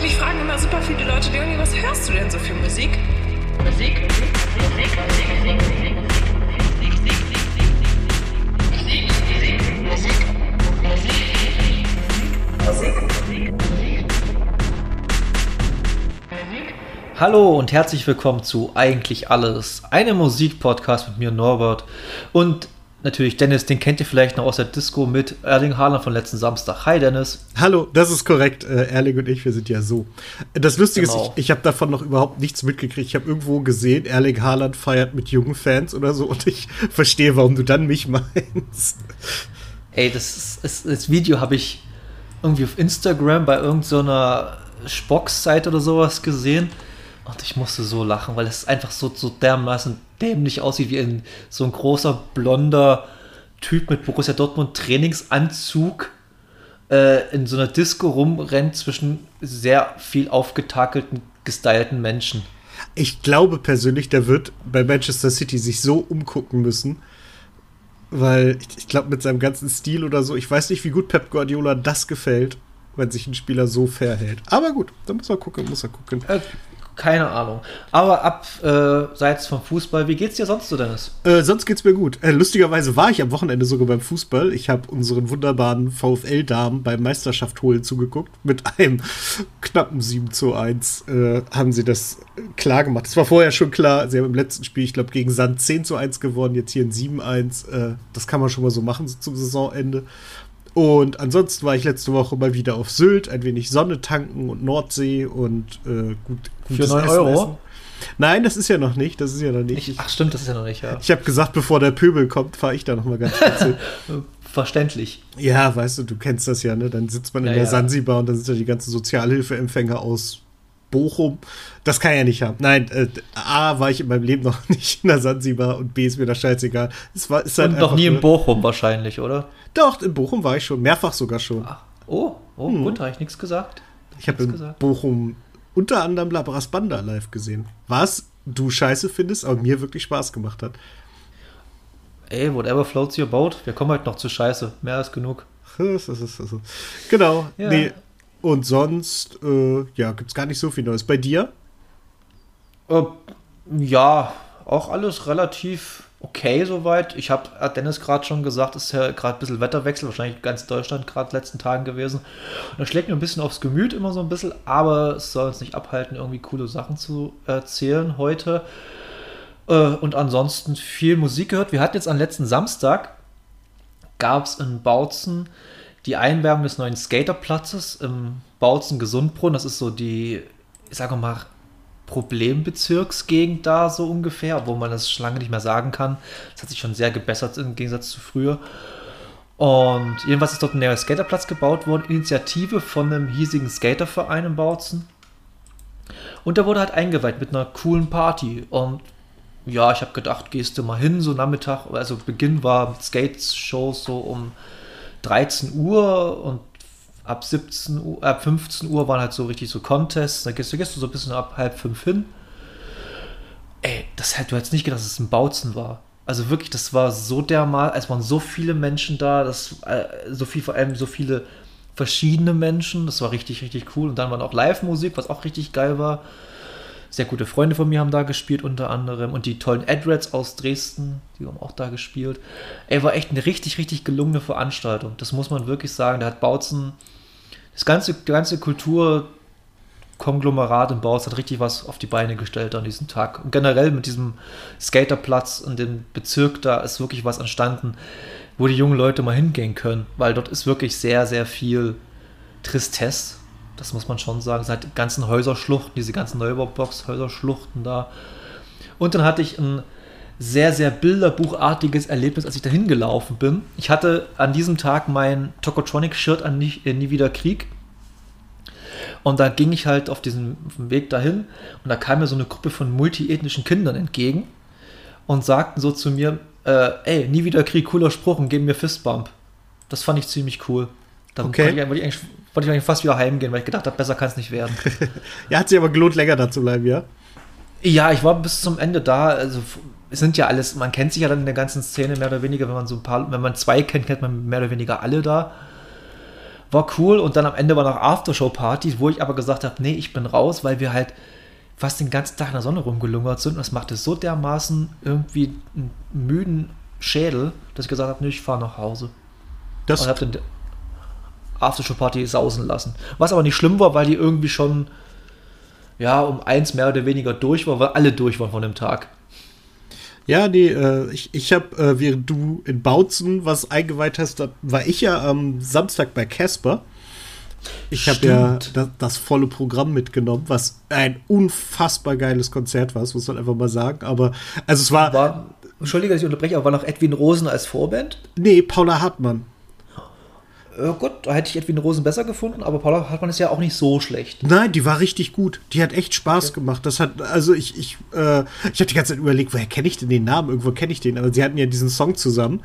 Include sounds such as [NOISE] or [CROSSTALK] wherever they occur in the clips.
Mich fragen immer super viele Leute, Leonie, was hörst du denn so für Musik? Musik, Musik, Musik, Musik, Musik, Hallo und herzlich willkommen zu Eigentlich Alles, einem Musikpodcast mit mir Norbert. Und natürlich Dennis, den kennt ihr vielleicht noch aus der Disco mit Erling Haaland von letzten Samstag. Hi Dennis. Hallo, das ist korrekt. Äh, Erling und ich, wir sind ja so. Das Lustige genau. ist, ich, ich habe davon noch überhaupt nichts mitgekriegt. Ich habe irgendwo gesehen, Erling Haaland feiert mit jungen Fans oder so und ich [LAUGHS] verstehe, warum du dann mich [LAUGHS] meinst. Ey, das, ist, das Video habe ich irgendwie auf Instagram bei irgendeiner so Spox-Seite oder sowas gesehen. Und ich musste so lachen, weil es einfach so, so dermaßen dämlich aussieht, wie ein, so ein großer, blonder Typ mit Borussia Dortmund Trainingsanzug äh, in so einer Disco rumrennt zwischen sehr viel aufgetakelten, gestylten Menschen. Ich glaube persönlich, der wird bei Manchester City sich so umgucken müssen, weil ich, ich glaube, mit seinem ganzen Stil oder so, ich weiß nicht, wie gut Pep Guardiola das gefällt, wenn sich ein Spieler so verhält. Aber gut, da muss er gucken, muss er gucken. Keine Ahnung. Aber abseits äh, vom Fußball, wie geht's dir sonst so, Dennis? Äh, sonst geht's mir gut. Äh, lustigerweise war ich am Wochenende sogar beim Fußball. Ich habe unseren wunderbaren VfL-Damen beim Meisterschaft holen zugeguckt. Mit einem [LAUGHS] knappen 7 zu 1 äh, haben sie das klar gemacht. Es war vorher schon klar. Sie haben im letzten Spiel, ich glaube, gegen Sand 10 zu 1 gewonnen. Jetzt hier ein 7-1. Äh, das kann man schon mal so machen so zum Saisonende. Und ansonsten war ich letzte Woche mal wieder auf Sylt, ein wenig Sonne tanken und Nordsee und äh, gut, gutes Für 9 Essen Euro? Essen. Nein, das ist ja noch nicht. Das ist ja noch nicht. Ich, ach stimmt, das ist ja noch nicht, ja. Ich habe gesagt, bevor der Pöbel kommt, fahre ich da noch mal ganz kurz [LAUGHS] hin. Verständlich. Ja, weißt du, du kennst das ja, ne? Dann sitzt man in ja, der ja. Sansibar und dann sind da die ganzen Sozialhilfeempfänger aus Bochum. Das kann ja nicht haben. Nein, äh, A, war ich in meinem Leben noch [LAUGHS] nicht in der Sansibar und B, ist mir das scheißegal. Es war, ist halt und noch nie in Bochum wahrscheinlich, oder? Doch, in Bochum war ich schon, mehrfach sogar schon. Ach, oh, oh, hm. gut, habe ich nichts gesagt. Ich habe in gesagt. Bochum unter anderem Labras Banda live gesehen. Was du scheiße findest, aber mir wirklich Spaß gemacht hat. Ey, whatever floats your boat. Wir kommen heute noch zu Scheiße. Mehr als genug. [LAUGHS] genau. Ja. Nee, und sonst, äh, ja, gibt es gar nicht so viel Neues. Bei dir? Äh, ja, auch alles relativ okay soweit. Ich habe Dennis gerade schon gesagt, es ist ja gerade ein bisschen Wetterwechsel, wahrscheinlich ganz Deutschland gerade letzten Tagen gewesen. Und das schlägt mir ein bisschen aufs Gemüt immer so ein bisschen, aber es soll uns nicht abhalten, irgendwie coole Sachen zu erzählen heute. Äh, und ansonsten viel Musik gehört. Wir hatten jetzt am letzten Samstag, gab es in Bautzen die Einwerbung des neuen Skaterplatzes im Bautzen Gesundbrunn. Das ist so die, ich sage mal, Problembezirksgegend da so ungefähr, obwohl man das schon lange nicht mehr sagen kann. Das hat sich schon sehr gebessert im Gegensatz zu früher. Und jedenfalls ist dort ein neuer Skaterplatz gebaut worden, Initiative von einem hiesigen Skaterverein in Bautzen. Und der wurde halt eingeweiht mit einer coolen Party. Und ja, ich habe gedacht, gehst du mal hin, so Nachmittag, also Beginn war mit Skates-Shows so um 13 Uhr und ab 17 Uhr, ab 15 Uhr waren halt so richtig so Contests. Da gehst du, gehst du so ein bisschen ab halb fünf hin. Ey, das hätte du jetzt nicht gedacht, dass es ein Bautzen war. Also wirklich, das war so dermal, es waren so viele Menschen da, das, äh, so viel, vor allem so viele verschiedene Menschen. Das war richtig, richtig cool. Und dann war auch Live-Musik, was auch richtig geil war. Sehr gute Freunde von mir haben da gespielt, unter anderem. Und die tollen Adrats aus Dresden, die haben auch da gespielt. Ey, war echt eine richtig, richtig gelungene Veranstaltung. Das muss man wirklich sagen. Da hat Bautzen, das ganze, die ganze Kulturkonglomerat in Bautzen hat richtig was auf die Beine gestellt an diesem Tag. Und generell mit diesem Skaterplatz in dem Bezirk, da ist wirklich was entstanden, wo die jungen Leute mal hingehen können. Weil dort ist wirklich sehr, sehr viel Tristesse das muss man schon sagen. Seit ganzen Häuserschluchten, diese ganzen Neubaubox-Häuserschluchten da. Und dann hatte ich ein sehr, sehr bilderbuchartiges Erlebnis, als ich dahin gelaufen bin. Ich hatte an diesem Tag mein Tokotronic-Shirt an Nie, äh, Nie wieder Krieg. Und da ging ich halt auf diesem Weg dahin und da kam mir so eine Gruppe von multiethnischen Kindern entgegen und sagten so zu mir, äh, ey, nie wieder Krieg, cooler Spruch und geben mir Fistbump. Das fand ich ziemlich cool. Dann okay. wollte, ich eigentlich, wollte ich eigentlich fast wieder heimgehen, weil ich gedacht habe, besser kann es nicht werden. [LAUGHS] ja, hat sich aber gelohnt, länger da zu bleiben, ja? Ja, ich war bis zum Ende da. Also es sind ja alles, man kennt sich ja dann in der ganzen Szene mehr oder weniger, wenn man so ein paar, wenn man zwei kennt, kennt man mehr oder weniger alle da. war cool und dann am Ende war noch Aftershow-Party, wo ich aber gesagt habe, nee, ich bin raus, weil wir halt fast den ganzen Tag in der Sonne rumgelungert sind und das machte so dermaßen irgendwie einen müden Schädel, dass ich gesagt habe, nee, ich fahre nach Hause. Das, und habe dann Aftershow-Party sausen lassen. Was aber nicht schlimm war, weil die irgendwie schon ja, um eins mehr oder weniger durch war, weil alle durch waren von dem Tag. Ja, nee, äh, ich, ich habe, äh, während du in Bautzen was eingeweiht hast, da war ich ja am Samstag bei Casper. Ich habe ja das, das, volle Programm mitgenommen, was ein unfassbar geiles Konzert war, das muss man einfach mal sagen. Aber, also es war. war Entschuldige, dass ich unterbreche, aber war noch Edwin Rosen als Vorband? Nee, Paula Hartmann. Ja, gut, da hätte ich Edwin Rosen besser gefunden, aber Paula Hartmann ist ja auch nicht so schlecht. Nein, die war richtig gut. Die hat echt Spaß okay. gemacht. Das hat, also ich, ich, äh, ich habe die ganze Zeit überlegt, woher kenne ich denn den Namen? Irgendwo kenne ich den, aber sie hatten ja diesen Song zusammen.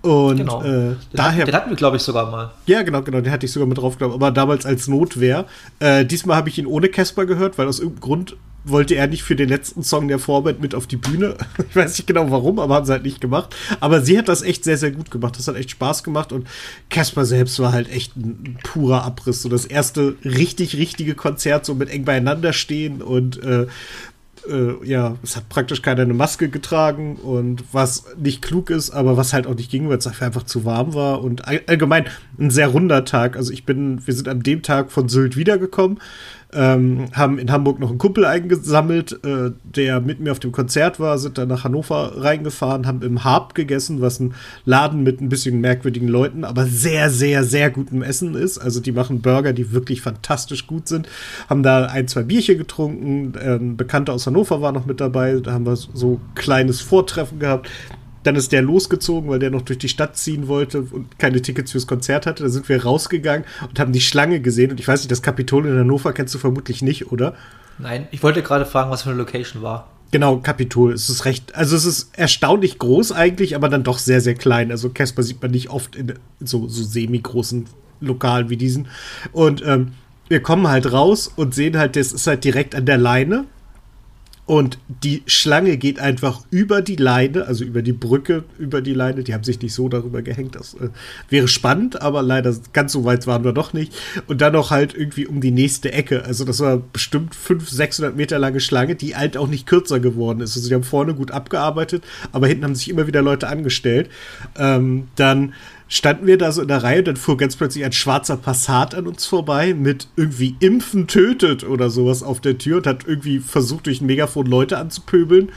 Und genau. äh, den daher. Hatten, den hatten wir, glaube ich, sogar mal. Ja, genau, genau, den hatte ich sogar mit drauf, glaube Aber damals als Notwehr. Äh, diesmal habe ich ihn ohne Casper gehört, weil aus irgendeinem Grund wollte er nicht für den letzten Song der Vorband mit auf die Bühne. [LAUGHS] Ich weiß nicht genau warum, aber haben sie halt nicht gemacht. Aber sie hat das echt sehr, sehr gut gemacht. Das hat echt Spaß gemacht und Casper selbst war halt echt ein purer Abriss. So das erste richtig, richtige Konzert, so mit eng beieinander stehen und äh, äh, ja, es hat praktisch keiner eine Maske getragen und was nicht klug ist, aber was halt auch nicht ging, weil es einfach zu warm war und allgemein ein sehr runder Tag. Also ich bin, wir sind an dem Tag von Sylt wiedergekommen ähm, haben in Hamburg noch einen Kumpel eingesammelt, äh, der mit mir auf dem Konzert war, sind dann nach Hannover reingefahren, haben im Harp gegessen, was ein Laden mit ein bisschen merkwürdigen Leuten, aber sehr, sehr, sehr gutem Essen ist. Also die machen Burger, die wirklich fantastisch gut sind. Haben da ein, zwei Bierchen getrunken, ein Bekannter aus Hannover war noch mit dabei, da haben wir so kleines Vortreffen gehabt. Dann ist der losgezogen, weil der noch durch die Stadt ziehen wollte und keine Tickets fürs Konzert hatte. Da sind wir rausgegangen und haben die Schlange gesehen. Und ich weiß nicht, das Kapitol in Hannover kennst du vermutlich nicht, oder? Nein, ich wollte gerade fragen, was für eine Location war. Genau, Kapitol. Es ist recht, also es ist erstaunlich groß eigentlich, aber dann doch sehr, sehr klein. Also Casper sieht man nicht oft in so, so semi-großen Lokalen wie diesen. Und ähm, wir kommen halt raus und sehen halt, das ist halt direkt an der Leine. Und die Schlange geht einfach über die Leine, also über die Brücke, über die Leine. Die haben sich nicht so darüber gehängt. Das äh, wäre spannend, aber leider ganz so weit waren wir doch nicht. Und dann noch halt irgendwie um die nächste Ecke. Also das war bestimmt 500, 600 Meter lange Schlange, die halt auch nicht kürzer geworden ist. Also sie haben vorne gut abgearbeitet, aber hinten haben sich immer wieder Leute angestellt. Ähm, dann standen wir da so in der Reihe und dann fuhr ganz plötzlich ein schwarzer Passat an uns vorbei mit irgendwie Impfen tötet oder sowas auf der Tür und hat irgendwie versucht, durch ein Megafon Leute anzupöbeln,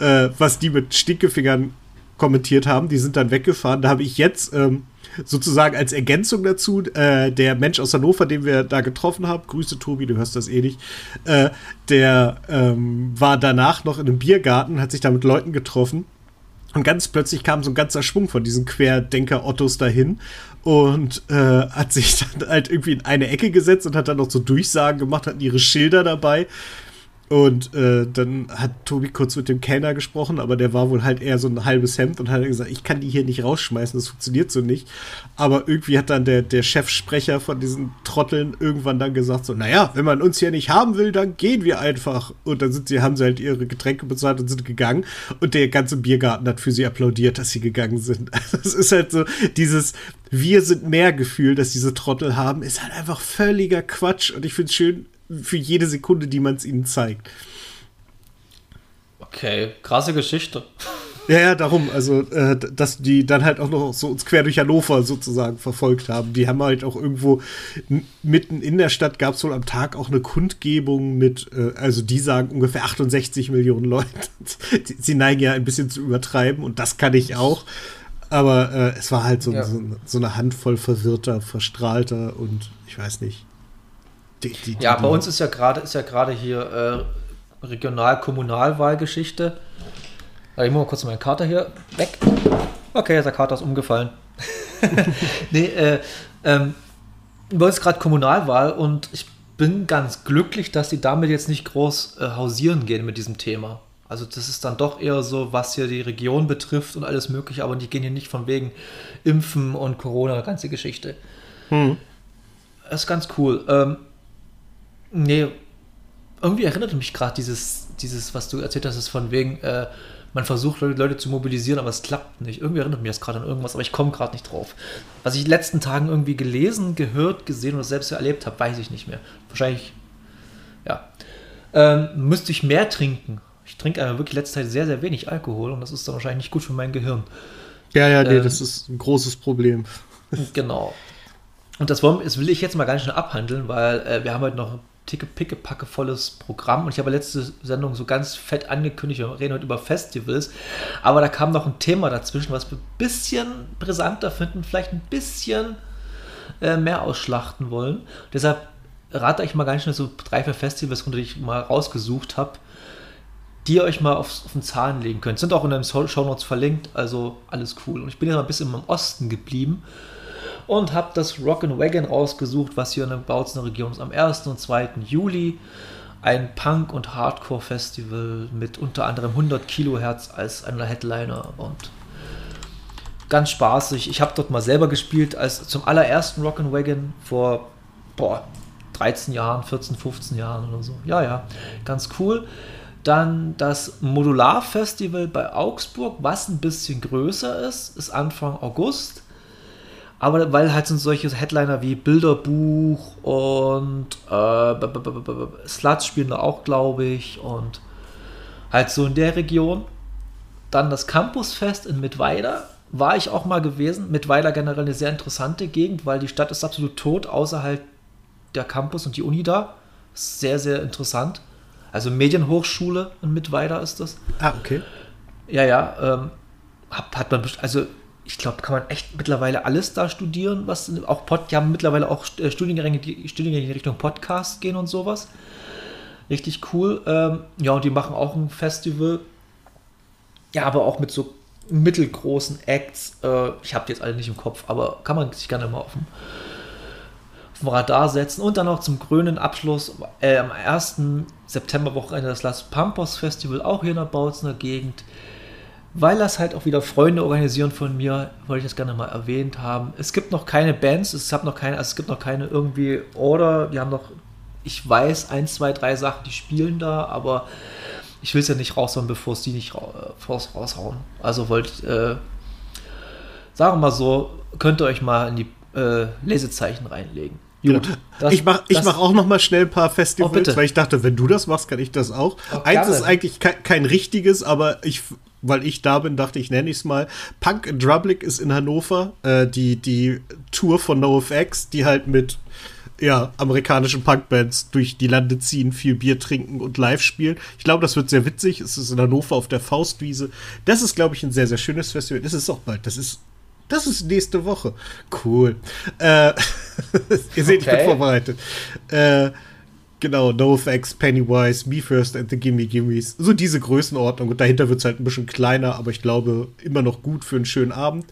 äh, was die mit Stinkefingern kommentiert haben. Die sind dann weggefahren. Da habe ich jetzt ähm, sozusagen als Ergänzung dazu, äh, der Mensch aus Hannover, den wir da getroffen haben, Grüße Tobi, du hörst das eh nicht, äh, der ähm, war danach noch in einem Biergarten, hat sich da mit Leuten getroffen und ganz plötzlich kam so ein ganzer Schwung von diesen Querdenker-Ottos dahin und äh, hat sich [LAUGHS] dann halt irgendwie in eine Ecke gesetzt und hat dann noch so Durchsagen gemacht, hatten ihre Schilder dabei. Und äh, dann hat Tobi kurz mit dem Kellner gesprochen, aber der war wohl halt eher so ein halbes Hemd und hat gesagt, ich kann die hier nicht rausschmeißen, das funktioniert so nicht. Aber irgendwie hat dann der, der Chefsprecher von diesen Trotteln irgendwann dann gesagt, so, naja, wenn man uns hier nicht haben will, dann gehen wir einfach. Und dann sind sie, haben sie halt ihre Getränke bezahlt und sind gegangen. Und der ganze Biergarten hat für sie applaudiert, dass sie gegangen sind. [LAUGHS] Es ist halt so, dieses Wir sind mehr Gefühl, dass diese Trottel haben, ist halt einfach völliger Quatsch. Und ich finde es schön, für jede Sekunde, die man es ihnen zeigt. Okay, krasse Geschichte. Ja, ja, darum, also, äh, dass die dann halt auch noch so uns quer durch Hannover sozusagen verfolgt haben. Die haben halt auch irgendwo mitten in der Stadt gab es wohl am Tag auch eine Kundgebung mit, äh, also die sagen ungefähr 68 Millionen Leute. [LAUGHS] Sie neigen ja ein bisschen zu übertreiben und das kann ich auch. Aber äh, es war halt so, ja. so, so eine Handvoll verwirrter, verstrahlter und ich weiß nicht, die, die, die, ja, bei uns ist ja gerade ist ja gerade hier äh, Regional-Kommunalwahlgeschichte. Ich muss mal kurz meine Karte hier weg. Okay, der Kater ist umgefallen. [LAUGHS] nee, äh, ähm, bei uns gerade Kommunalwahl und ich bin ganz glücklich, dass die damit jetzt nicht groß äh, hausieren gehen mit diesem Thema. Also das ist dann doch eher so, was hier die Region betrifft und alles mögliche, aber die gehen hier nicht von wegen Impfen und Corona, ganze Geschichte. Hm. Das ist ganz cool. Ähm, Nee, irgendwie erinnert mich gerade dieses, dieses, was du erzählt hast, ist von wegen, äh, man versucht Leute, zu mobilisieren, aber es klappt nicht. Irgendwie erinnert mich das gerade an irgendwas, aber ich komme gerade nicht drauf. Was ich in den letzten Tagen irgendwie gelesen, gehört, gesehen oder selbst erlebt habe, weiß ich nicht mehr. Wahrscheinlich, ja. Ähm, müsste ich mehr trinken. Ich trinke aber wirklich letzte Zeit sehr, sehr wenig Alkohol und das ist dann wahrscheinlich nicht gut für mein Gehirn. Ja, ja, nee, ähm, das ist ein großes Problem. [LAUGHS] Genau. Und das, wollen, das will ich jetzt mal ganz schnell abhandeln, weil äh, wir haben heute noch ticke, picke, packe volles Programm und ich habe letzte Sendung so ganz fett angekündigt, wir reden heute über Festivals, aber da kam noch ein Thema dazwischen, was wir ein bisschen brisanter finden, vielleicht ein bisschen äh, mehr ausschlachten wollen. Deshalb rate ich mal ganz schnell so drei, vier Festivals, die ich mal rausgesucht habe, die ihr euch mal auf, auf den Zahn legen könnt. Sind auch in den Show Notes verlinkt, also alles cool. Und ich bin jetzt mal ein bisschen im Osten geblieben und habe das Rock'n'Wagon rausgesucht, was hier in der Bautzner Region ist am 1. und 2. Juli. Ein Punk- und Hardcore-Festival mit unter anderem 100 Kilohertz als einer Headliner und ganz spaßig. Ich habe dort mal selber gespielt als zum allerersten Rock'n'Wagon vor boah, 13 Jahren, 14, 15 Jahren oder so. Ja, ja, ganz cool. Dann das Modular-Festival bei Augsburg, was ein bisschen größer ist, ist Anfang August. Aber weil halt sind solche Headliner wie Bilderbuch und äh, Sluts spielen da auch, glaube ich. Und halt so in der Region. Dann das Campusfest in Mittweida. War ich auch mal gewesen. Mittweida generell eine sehr interessante Gegend, weil die Stadt ist absolut tot, außer halt der Campus und die Uni da. Sehr, sehr interessant. Also Medienhochschule in Mittweida ist das. Ah, okay. Ja, ja. Ähm, hat, hat man, also ich glaube, kann man echt mittlerweile alles da studieren, was auch Pod, die haben mittlerweile auch äh, Studiengänge, die Studiengänge in Richtung Podcast gehen und sowas. Richtig cool. Ähm, ja, und die machen auch ein Festival. Ja, aber auch mit so mittelgroßen Acts. Äh, ich habe die jetzt alle nicht im Kopf, aber kann man sich gerne mal auf dem, auf dem Radar setzen. Und dann noch zum grünen Abschluss äh, am 1. September-Wochenende das Las Pampas Festival, auch hier in der Bautzner Gegend weil das halt auch wieder Freunde organisieren von mir, wollte ich das gerne mal erwähnt haben. Es gibt noch keine Bands, es, habe noch keine, also es gibt noch keine irgendwie Order, die haben noch, ich weiß, ein, zwei, drei Sachen, die spielen da, aber ich will es ja nicht raushauen, bevor es die nicht raus, raushauen. Also wollte ich, äh, sagen wir mal so, könnt ihr euch mal in die äh, Lesezeichen reinlegen. Gut, das, ich mache mach auch noch mal schnell ein paar Festivals, oh, weil ich dachte, wenn du das machst, kann ich das auch. Oh, Eins ist eigentlich kein, kein, richtiges, aber ich weil ich da bin, dachte ich, nenne ich es mal. Punk in Drublic ist in Hannover, äh, die, die Tour von NoFX, die halt mit ja, amerikanischen Punkbands durch die Lande ziehen, viel Bier trinken und live spielen. Ich glaube, das wird sehr witzig. Es ist in Hannover auf der Faustwiese. Das ist, glaube ich, ein sehr, sehr schönes Festival. Das ist auch bald. Das ist, das ist nächste Woche. Cool. Äh, [LAUGHS] ihr seht, okay. ich bin vorbereitet. Äh, Genau, NoFX, Pennywise, Me First and the Gimme Gimmes. So diese Größenordnung. Und dahinter wird es halt ein bisschen kleiner, aber ich glaube immer noch gut für einen schönen Abend.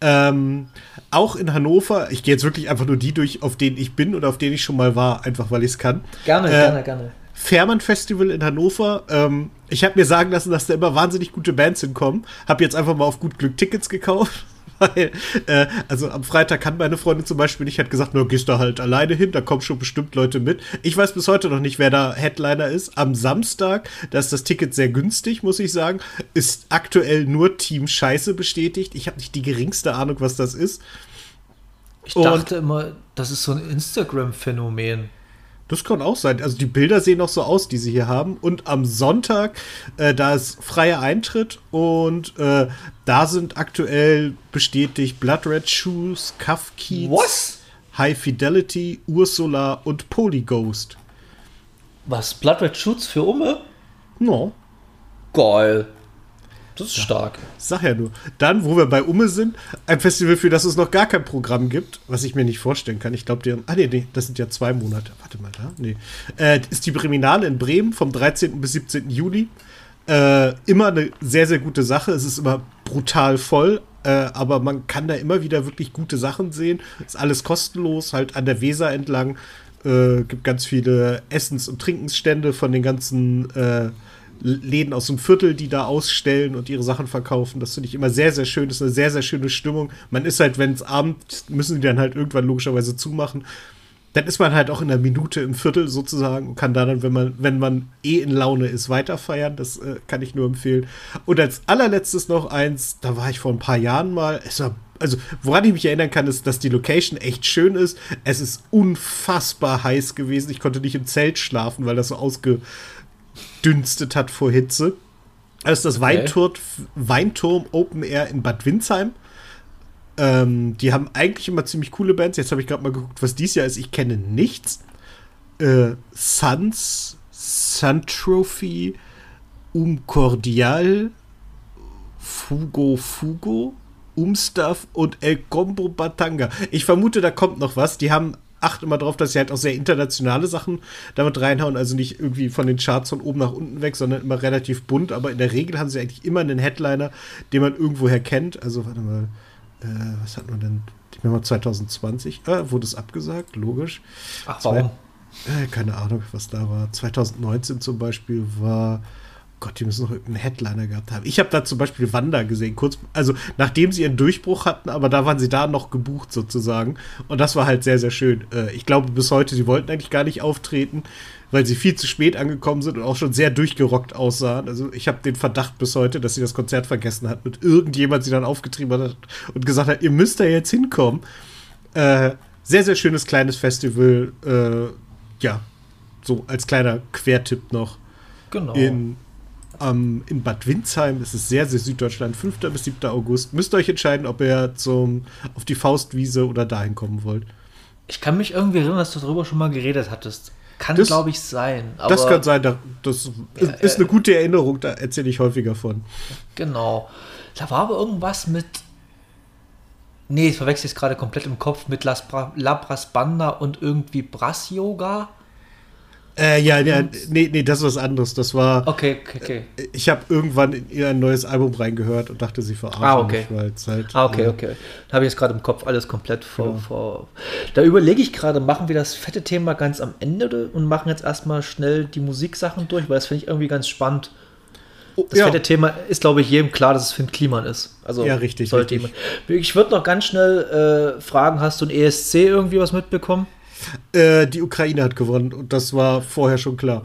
Ähm, auch in Hannover, ich gehe jetzt wirklich einfach nur die durch, auf denen ich bin oder auf denen ich schon mal war, einfach weil ich es kann. Gerne, äh, gerne, gerne. Fährmann Festival in Hannover. Ähm, ich habe mir sagen lassen, dass da immer wahnsinnig gute Bands hinkommen. Habe jetzt einfach mal auf gut Glück Tickets gekauft [LAUGHS] weil, äh, also am Freitag kann meine Freundin zum Beispiel nicht, hat gesagt, nur gehst du halt alleine hin, da kommen schon bestimmt Leute mit. Ich weiß bis heute noch nicht, wer da Headliner ist. Am Samstag, da ist das Ticket sehr günstig, muss ich sagen, ist aktuell nur Team Scheiße bestätigt. Ich habe nicht die geringste Ahnung, was das ist. Ich dachte Und, immer, das ist so ein Instagram-Phänomen. Das kann auch sein. Also die Bilder sehen auch so aus, die sie hier haben. Und am Sonntag, äh, da ist freier Eintritt und äh, da sind aktuell bestätigt Blood Red Shoes, Cuff Keats, Was? High Fidelity, Ursula und Polyghost. Was? Blood Red Shoes für Umme? No. Geil. Das ist stark. Sag ja nur. Dann, wo wir bei Umme sind, ein Festival, für das es noch gar kein Programm gibt, was ich mir nicht vorstellen kann. Ich glaube, die haben. Ah, nee, nee, das sind ja zwei Monate. Warte mal da. Nee. Äh, ist die Breminale in Bremen vom 13. bis 17. Juli. Äh, immer eine sehr, sehr gute Sache. Es ist immer brutal voll, äh, aber man kann da immer wieder wirklich gute Sachen sehen. Ist alles kostenlos, halt an der Weser entlang. Äh, gibt ganz viele Essens- und Trinkensstände von den ganzen äh, Läden aus dem Viertel, die da ausstellen und ihre Sachen verkaufen. Das finde ich immer sehr, sehr schön. Das ist eine sehr, sehr schöne Stimmung. Man ist halt, wenn es Abend, müssen die dann halt irgendwann logischerweise zumachen. dann ist man halt auch in einer Minute im Viertel sozusagen und kann da dann, wenn man, wenn man eh in Laune ist, weiter feiern. Das äh, kann ich nur empfehlen. Und als allerletztes noch eins, da war ich vor ein paar Jahren mal, es war also woran ich mich erinnern kann, ist, dass die Location echt schön ist. Es ist unfassbar heiß gewesen. Ich konnte nicht im Zelt schlafen, weil das so ausgedünstet hat vor Hitze. Das ist das okay. Weinturm, Weinturm Open Air in Bad Windsheim. Ähm, die haben eigentlich immer ziemlich coole Bands. Jetzt habe ich gerade mal geguckt, was dies Jahr ist. Ich kenne nichts. Äh, Suns, Sun Trophy, Um Cordial, Fugo Fugo, Umstuff und El Combo Batanga. Ich vermute, da kommt noch was. Die haben acht immer drauf, dass sie halt auch sehr internationale Sachen damit reinhauen. Also nicht irgendwie von den Charts von oben nach unten weg, sondern immer relativ bunt. Aber in der Regel haben sie eigentlich immer einen Headliner, den man irgendwoher kennt. Also, warte mal äh, was hat man denn? Ich meine mal 2020, äh, wurde es abgesagt, logisch. Ach, warum? Zwei, äh, keine Ahnung, was da war. 2019 zum Beispiel war, Gott, die müssen noch irgendeinen Headliner gehabt haben. Ich habe da zum Beispiel Wanda gesehen, kurz, also nachdem sie ihren Durchbruch hatten, aber da waren sie da noch gebucht sozusagen. Und das war halt sehr, sehr schön. Äh, ich glaube bis heute, sie wollten eigentlich gar nicht auftreten weil sie viel zu spät angekommen sind und auch schon sehr durchgerockt aussahen. Also ich habe den Verdacht bis heute, dass sie das Konzert vergessen hat und irgendjemand sie dann aufgetrieben hat und gesagt hat, ihr müsst da jetzt hinkommen. Äh, sehr, sehr schönes kleines Festival. Äh, ja, so als kleiner Quertipp noch. Genau. In, ähm, in Bad Windsheim ist es sehr, sehr Süddeutschland, 5. bis 7. August. Müsst ihr euch entscheiden, ob ihr zum, auf die Faustwiese oder dahin kommen wollt. Ich kann mich irgendwie erinnern, dass du darüber schon mal geredet hattest. Kann, glaube ich, sein. das kann sein, das ja, ist eine gute Erinnerung, da erzähle ich häufiger von. Genau. Da war aber irgendwas mit. Nee, ich verwechsel es gerade komplett im Kopf mit Las Bra Labras Banda und irgendwie Brass Yoga. Äh, ja, ja, nee, nee, das ist was anderes. Das war. Okay, okay, okay. Äh, ich habe irgendwann in ihr ein neues Album reingehört und dachte, sie verarschen ah, okay. mich, weil halt. Ah, okay, äh, okay. Da habe ich jetzt gerade im Kopf alles komplett vor. Genau. vor. Da überlege ich gerade, machen wir das fette Thema ganz am Ende und machen jetzt erstmal schnell die Musiksachen durch, weil das finde ich irgendwie ganz spannend. Oh, das ja. fette Thema ist, glaube ich, jedem klar, dass es Finn Kliman ist. Also ja, richtig. Sollte richtig. Jemand. Ich würde noch ganz schnell äh, fragen: Hast du ein ESC irgendwie was mitbekommen? Äh, die Ukraine hat gewonnen und das war vorher schon klar.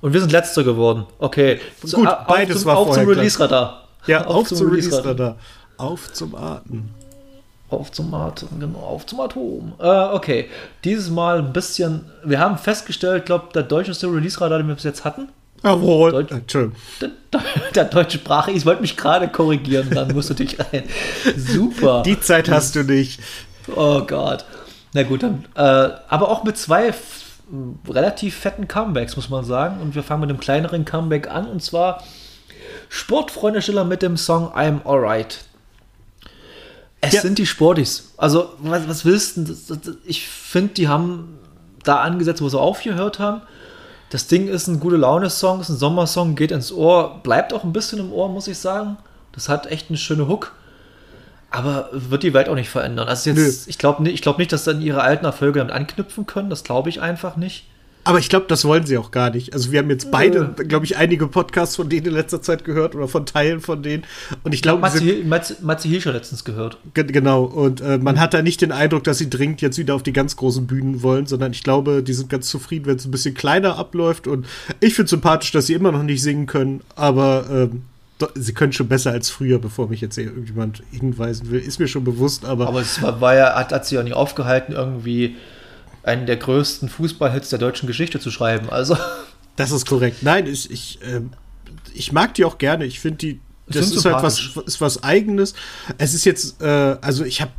Und wir sind Letzter geworden. Okay. Gut, so, beides zum, war auf vorher Auf zum Release-Radar. Ja, auf, auf zum, zum Release-Radar. Auf zum Atmen. Auf zum Atem, genau, auf zum Atom. Äh, okay, dieses Mal ein bisschen. Wir haben festgestellt, glaube der deutscheste Release-Radar, den wir bis jetzt hatten. Jawohl. Deutsch, Entschuldigung. Der, der, deutsche Sprache, ich wollte mich gerade korrigieren, dann musst du dich rein. [LAUGHS] Super. Die Zeit hast du nicht. Oh Gott. Na gut, dann. Äh, aber auch mit zwei relativ fetten Comebacks, muss man sagen. Und wir fangen mit einem kleineren Comeback an. Und zwar Sportfreunde Schiller mit dem Song I'm Alright. Es ja. sind die Sportis. Also, was, was willst du? Ich finde, die haben da angesetzt, wo sie aufgehört haben. Das Ding ist ein gute Laune-Song, ist ein Sommersong, geht ins Ohr, bleibt auch ein bisschen im Ohr, muss ich sagen. Das hat echt eine schöne Hook. Aber wird die Welt auch nicht verändern. Also jetzt, ich glaube ich glaub nicht, dass dann ihre alten Erfolge damit anknüpfen können. Das glaube ich einfach nicht. Aber ich glaube, das wollen sie auch gar nicht. Also wir haben jetzt beide, glaube ich, einige Podcasts von denen in letzter Zeit gehört oder von Teilen von denen. Und ich glaube, Matze, Matze, Matze Hilscher letztens gehört. Genau. Und äh, man hat da nicht den Eindruck, dass sie dringend jetzt wieder auf die ganz großen Bühnen wollen, sondern ich glaube, die sind ganz zufrieden, wenn es ein bisschen kleiner abläuft. Und ich finde sympathisch, dass sie immer noch nicht singen können. Aber ähm, sie können schon besser als früher, bevor mich jetzt irgendjemand hinweisen will. Ist mir schon bewusst, aber. Aber es war, war ja, hat, hat sich auch nicht aufgehalten, irgendwie einen der größten Fußballhits der deutschen Geschichte zu schreiben. Also. [LAUGHS] Das ist korrekt. Nein, ich, ich, äh, ich mag die auch gerne. Ich finde die. Das ist halt was, ist was Eigenes. Es ist jetzt, äh, also ich habe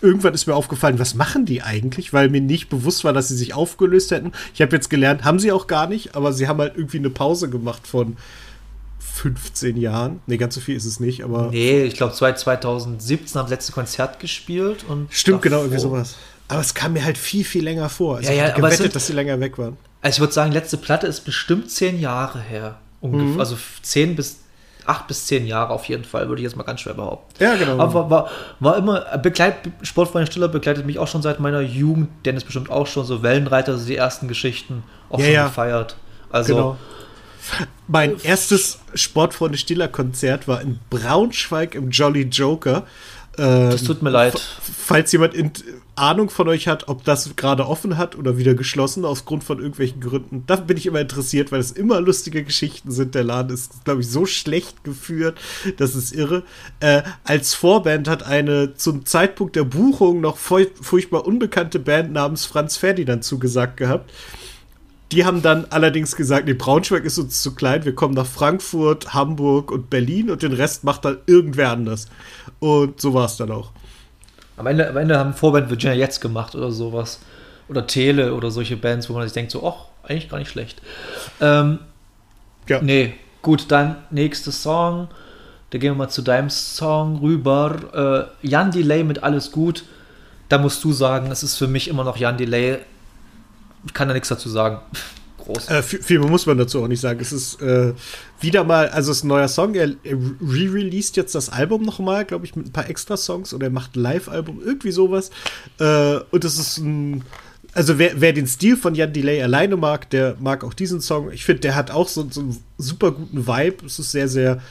irgendwann ist mir aufgefallen, was machen die eigentlich, weil mir nicht bewusst war, dass sie sich aufgelöst hätten. Ich habe jetzt gelernt, haben sie auch gar nicht, aber sie haben halt irgendwie eine Pause gemacht von 15 Jahren. Ne, ganz so viel ist es nicht, aber. Nee, ich glaube 2017 haben das letzte Konzert gespielt und. Stimmt, genau, irgendwie sowas. Aber es kam mir halt viel, viel länger vor. Also ja, ja, ich gewettet, sind, dass sie länger weg waren. Also ich würde sagen, letzte Platte ist bestimmt zehn Jahre her. Mhm. Also zehn bis acht bis zehn Jahre auf jeden Fall, würde ich jetzt mal ganz schwer behaupten. Ja, genau. Aber war, war immer, begleit, Sportfreund Stiller begleitet mich auch schon seit meiner Jugend. Dennis bestimmt auch schon, so Wellenreiter, also die ersten Geschichten auch ja, schon ja. gefeiert. Also genau. Mein erstes Sportfreunde Stiller Konzert war in Braunschweig im Jolly Joker. Ähm, Das tut mir leid. Falls jemand in, Ahnung von euch hat, ob das gerade offen hat oder wieder geschlossen, aufgrund von irgendwelchen Gründen, da bin ich immer interessiert, weil es immer lustige Geschichten sind. Der Laden ist, glaube ich, so schlecht geführt, das ist irre. Äh, als Vorband hat eine zum Zeitpunkt der Buchung noch furch furchtbar unbekannte Band namens Franz Ferdinand zugesagt gehabt. Die haben dann allerdings gesagt, nee, Braunschweig ist uns zu klein, wir kommen nach Frankfurt, Hamburg und Berlin und den Rest macht dann irgendwer anders. Und so war es dann auch. Am Ende, am Ende haben Vorband Virginia jetzt gemacht oder sowas. Oder Tele oder solche Bands, wo man sich denkt, so, ach, eigentlich gar nicht schlecht. Ähm, Ja. Nee, gut, dann nächster Song. Da gehen wir mal zu deinem Song rüber. Äh, Jan Delay mit Alles gut. Da musst du sagen, es ist für mich immer noch Jan Delay. Ich kann da nichts dazu sagen. [LAUGHS] Groß. Äh, viel, viel muss man dazu auch nicht sagen. Es ist äh, wieder mal, also es ist ein neuer Song. Er, er re-released jetzt das Album nochmal, glaube ich, mit ein paar extra Songs oder er macht ein Live-Album, irgendwie sowas. Äh, und es ist ein. Also wer, wer den Stil von Jan Delay alleine mag, der mag auch diesen Song. Ich finde, der hat auch so, so einen super guten Vibe. Es ist sehr, sehr,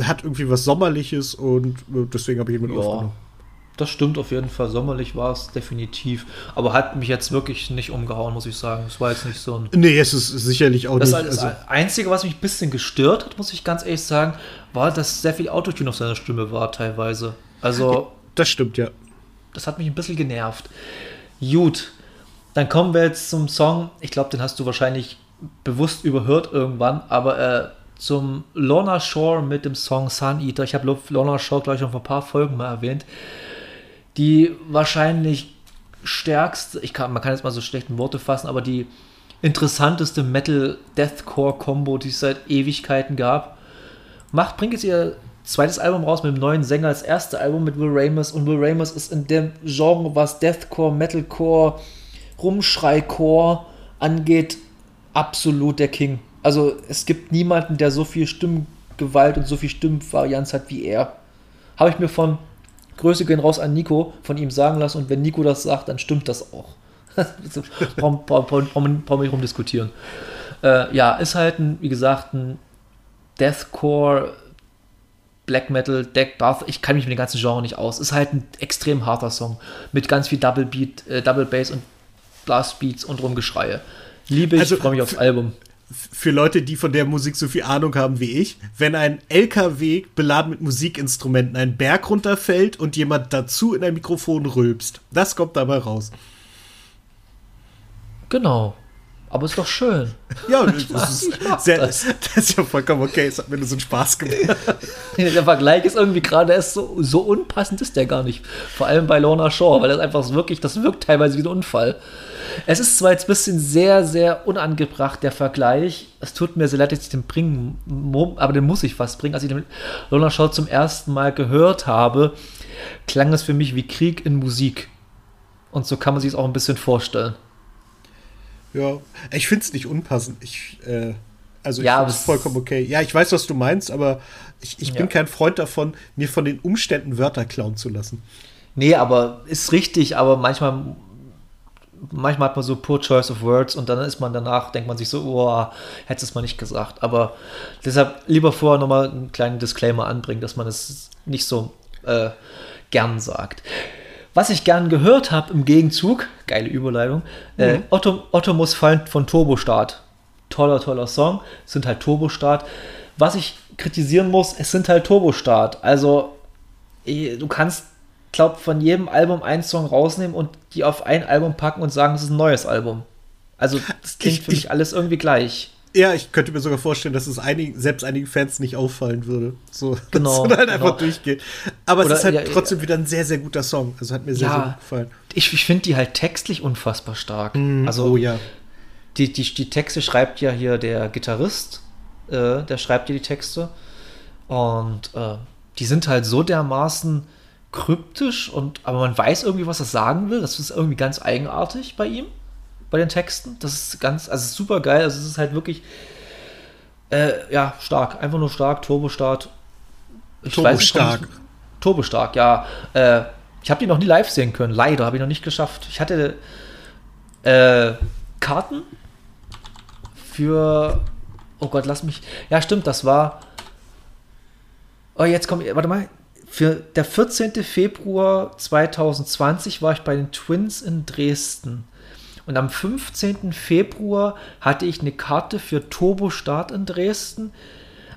hat irgendwie was Sommerliches und äh, deswegen habe ich ihn mit Ja, aufgenommen. Das stimmt auf jeden Fall. Sommerlich war es definitiv. Aber hat mich jetzt wirklich nicht umgehauen, muss ich sagen. Es war jetzt nicht so ein. Nee, es ist sicherlich auch Das, nicht. das Also, Einzige, was mich ein bisschen gestört hat, muss ich ganz ehrlich sagen, war, dass sehr viel Autotune auf seiner Stimme war, teilweise. Also, das stimmt, ja. das hat mich ein bisschen genervt. Gut, dann kommen wir jetzt zum Song. Ich glaube, den hast du wahrscheinlich bewusst überhört irgendwann, aber äh, zum Lorna Shore mit dem Song Sun Eater. Ich habe Lorna Shore, glaube ich, noch vor ein paar Folgen mal erwähnt. Die wahrscheinlich stärkste, ich kann, man kann jetzt mal so schlecht in Worte fassen, aber die interessanteste Metal-Deathcore-Kombo, die es seit Ewigkeiten gab. Macht, bringt jetzt ihr zweites Album raus mit dem neuen Sänger, das erste Album mit Will Ramos und Will Ramos ist in dem Genre, was Deathcore, Metalcore, Rumschreicore angeht, absolut der King. Also es gibt niemanden, der so viel Stimmgewalt und so viel Stimmvarianz hat wie er. Habe ich mir von Größe gehen raus an Nico von ihm sagen lassen und wenn Nico das sagt, dann stimmt das auch. [LAUGHS] Brauchen wir nicht rumdiskutieren. Äh, ja, ist halt ein, wie gesagt, ein Deathcore, Black Metal, Deck, Death, ich kann mich mit dem ganzen Genre nicht aus. Ist halt ein extrem harter Song mit ganz viel Double Beat, äh, Double Bass und Blast Beats und Rumgeschreie. Liebe ich, Also, freue mich aufs Album. Für Leute, die von der Musik so viel Ahnung haben wie ich, wenn ein LKW beladen mit Musikinstrumenten einen Berg runterfällt und jemand dazu in ein Mikrofon rülpst, das kommt dabei raus. Genau. Aber ist doch schön. Ja, das ist, [LAUGHS] sehr, das. das. ist ja vollkommen okay. Es hat mir nur so einen Spaß gemacht. Der Vergleich ist irgendwie gerade erst so, so unpassend ist der gar nicht. Vor allem bei Lorna Shaw, weil das einfach wirklich, das wirkt teilweise wie ein Unfall. Es ist zwar jetzt ein bisschen sehr, sehr unangebracht, der Vergleich. Es tut mir sehr leid, dass ich den bringen aber den muss ich fast bringen. Als ich den Lorna Shaw zum ersten Mal gehört habe, klang es für mich wie Krieg in Musik. Und so kann man sich es auch ein bisschen vorstellen. Ja, ich finde es nicht unpassend. Ich, äh, also ich Ja, es vollkommen okay. Ja, ich weiß, was du meinst, aber ich, ich bin Ja. kein Freund davon, mir von den Umständen Wörter klauen zu lassen. Nee, aber ist richtig, aber manchmal, manchmal hat man so poor choice of words und dann ist man danach, denkt man sich so, oh, hätte es mal nicht gesagt. Aber deshalb lieber vorher nochmal einen kleinen Disclaimer anbringen, dass man es nicht so äh, gern sagt. Was ich gern gehört habe im Gegenzug, geile Überleitung, äh, Otto, Otto muss fallen von Turbostart. Toller, toller Song, sind halt Turbostart. Was ich kritisieren muss, es sind halt Turbostart. Also eh, du kannst, glaub, von jedem Album einen Song rausnehmen und die auf ein Album packen und sagen, es ist ein neues Album. Also das klingt Ich- für mich ich- alles irgendwie gleich. Ja, ich könnte mir sogar vorstellen, dass es einigen, selbst einigen Fans nicht auffallen würde. So, [LAUGHS] Genau, dass es halt genau. einfach durchgeht. Aber Oder, es ist halt ja, trotzdem wieder ein sehr, sehr guter Song. Also hat mir sehr, Ja. sehr gut gefallen. Ich, ich finde die halt textlich unfassbar stark. also oh ja. die, die, die Texte schreibt ja hier der Gitarrist, äh, der schreibt ja die Texte. Und äh, die sind halt so dermaßen kryptisch und aber man weiß irgendwie, was er sagen will. Das ist irgendwie ganz eigenartig bei ihm, bei den Texten. Das ist ganz, also super geil. Also es ist halt wirklich äh, ja, stark, einfach nur stark, Turbostart. Ich weiß nicht, Turbostark. komm ich- Turbostark, ja. Äh, ich habe die noch nie live sehen können. Leider habe ich noch nicht geschafft. Ich hatte äh, Karten für. Oh Gott, lass mich. Ja, stimmt, das war. Oh, jetzt kommt. Warte mal. Für der 14. Februar 2020 war ich bei den Twins in Dresden. Und am 15. Februar hatte ich eine Karte für Turbo Start in Dresden,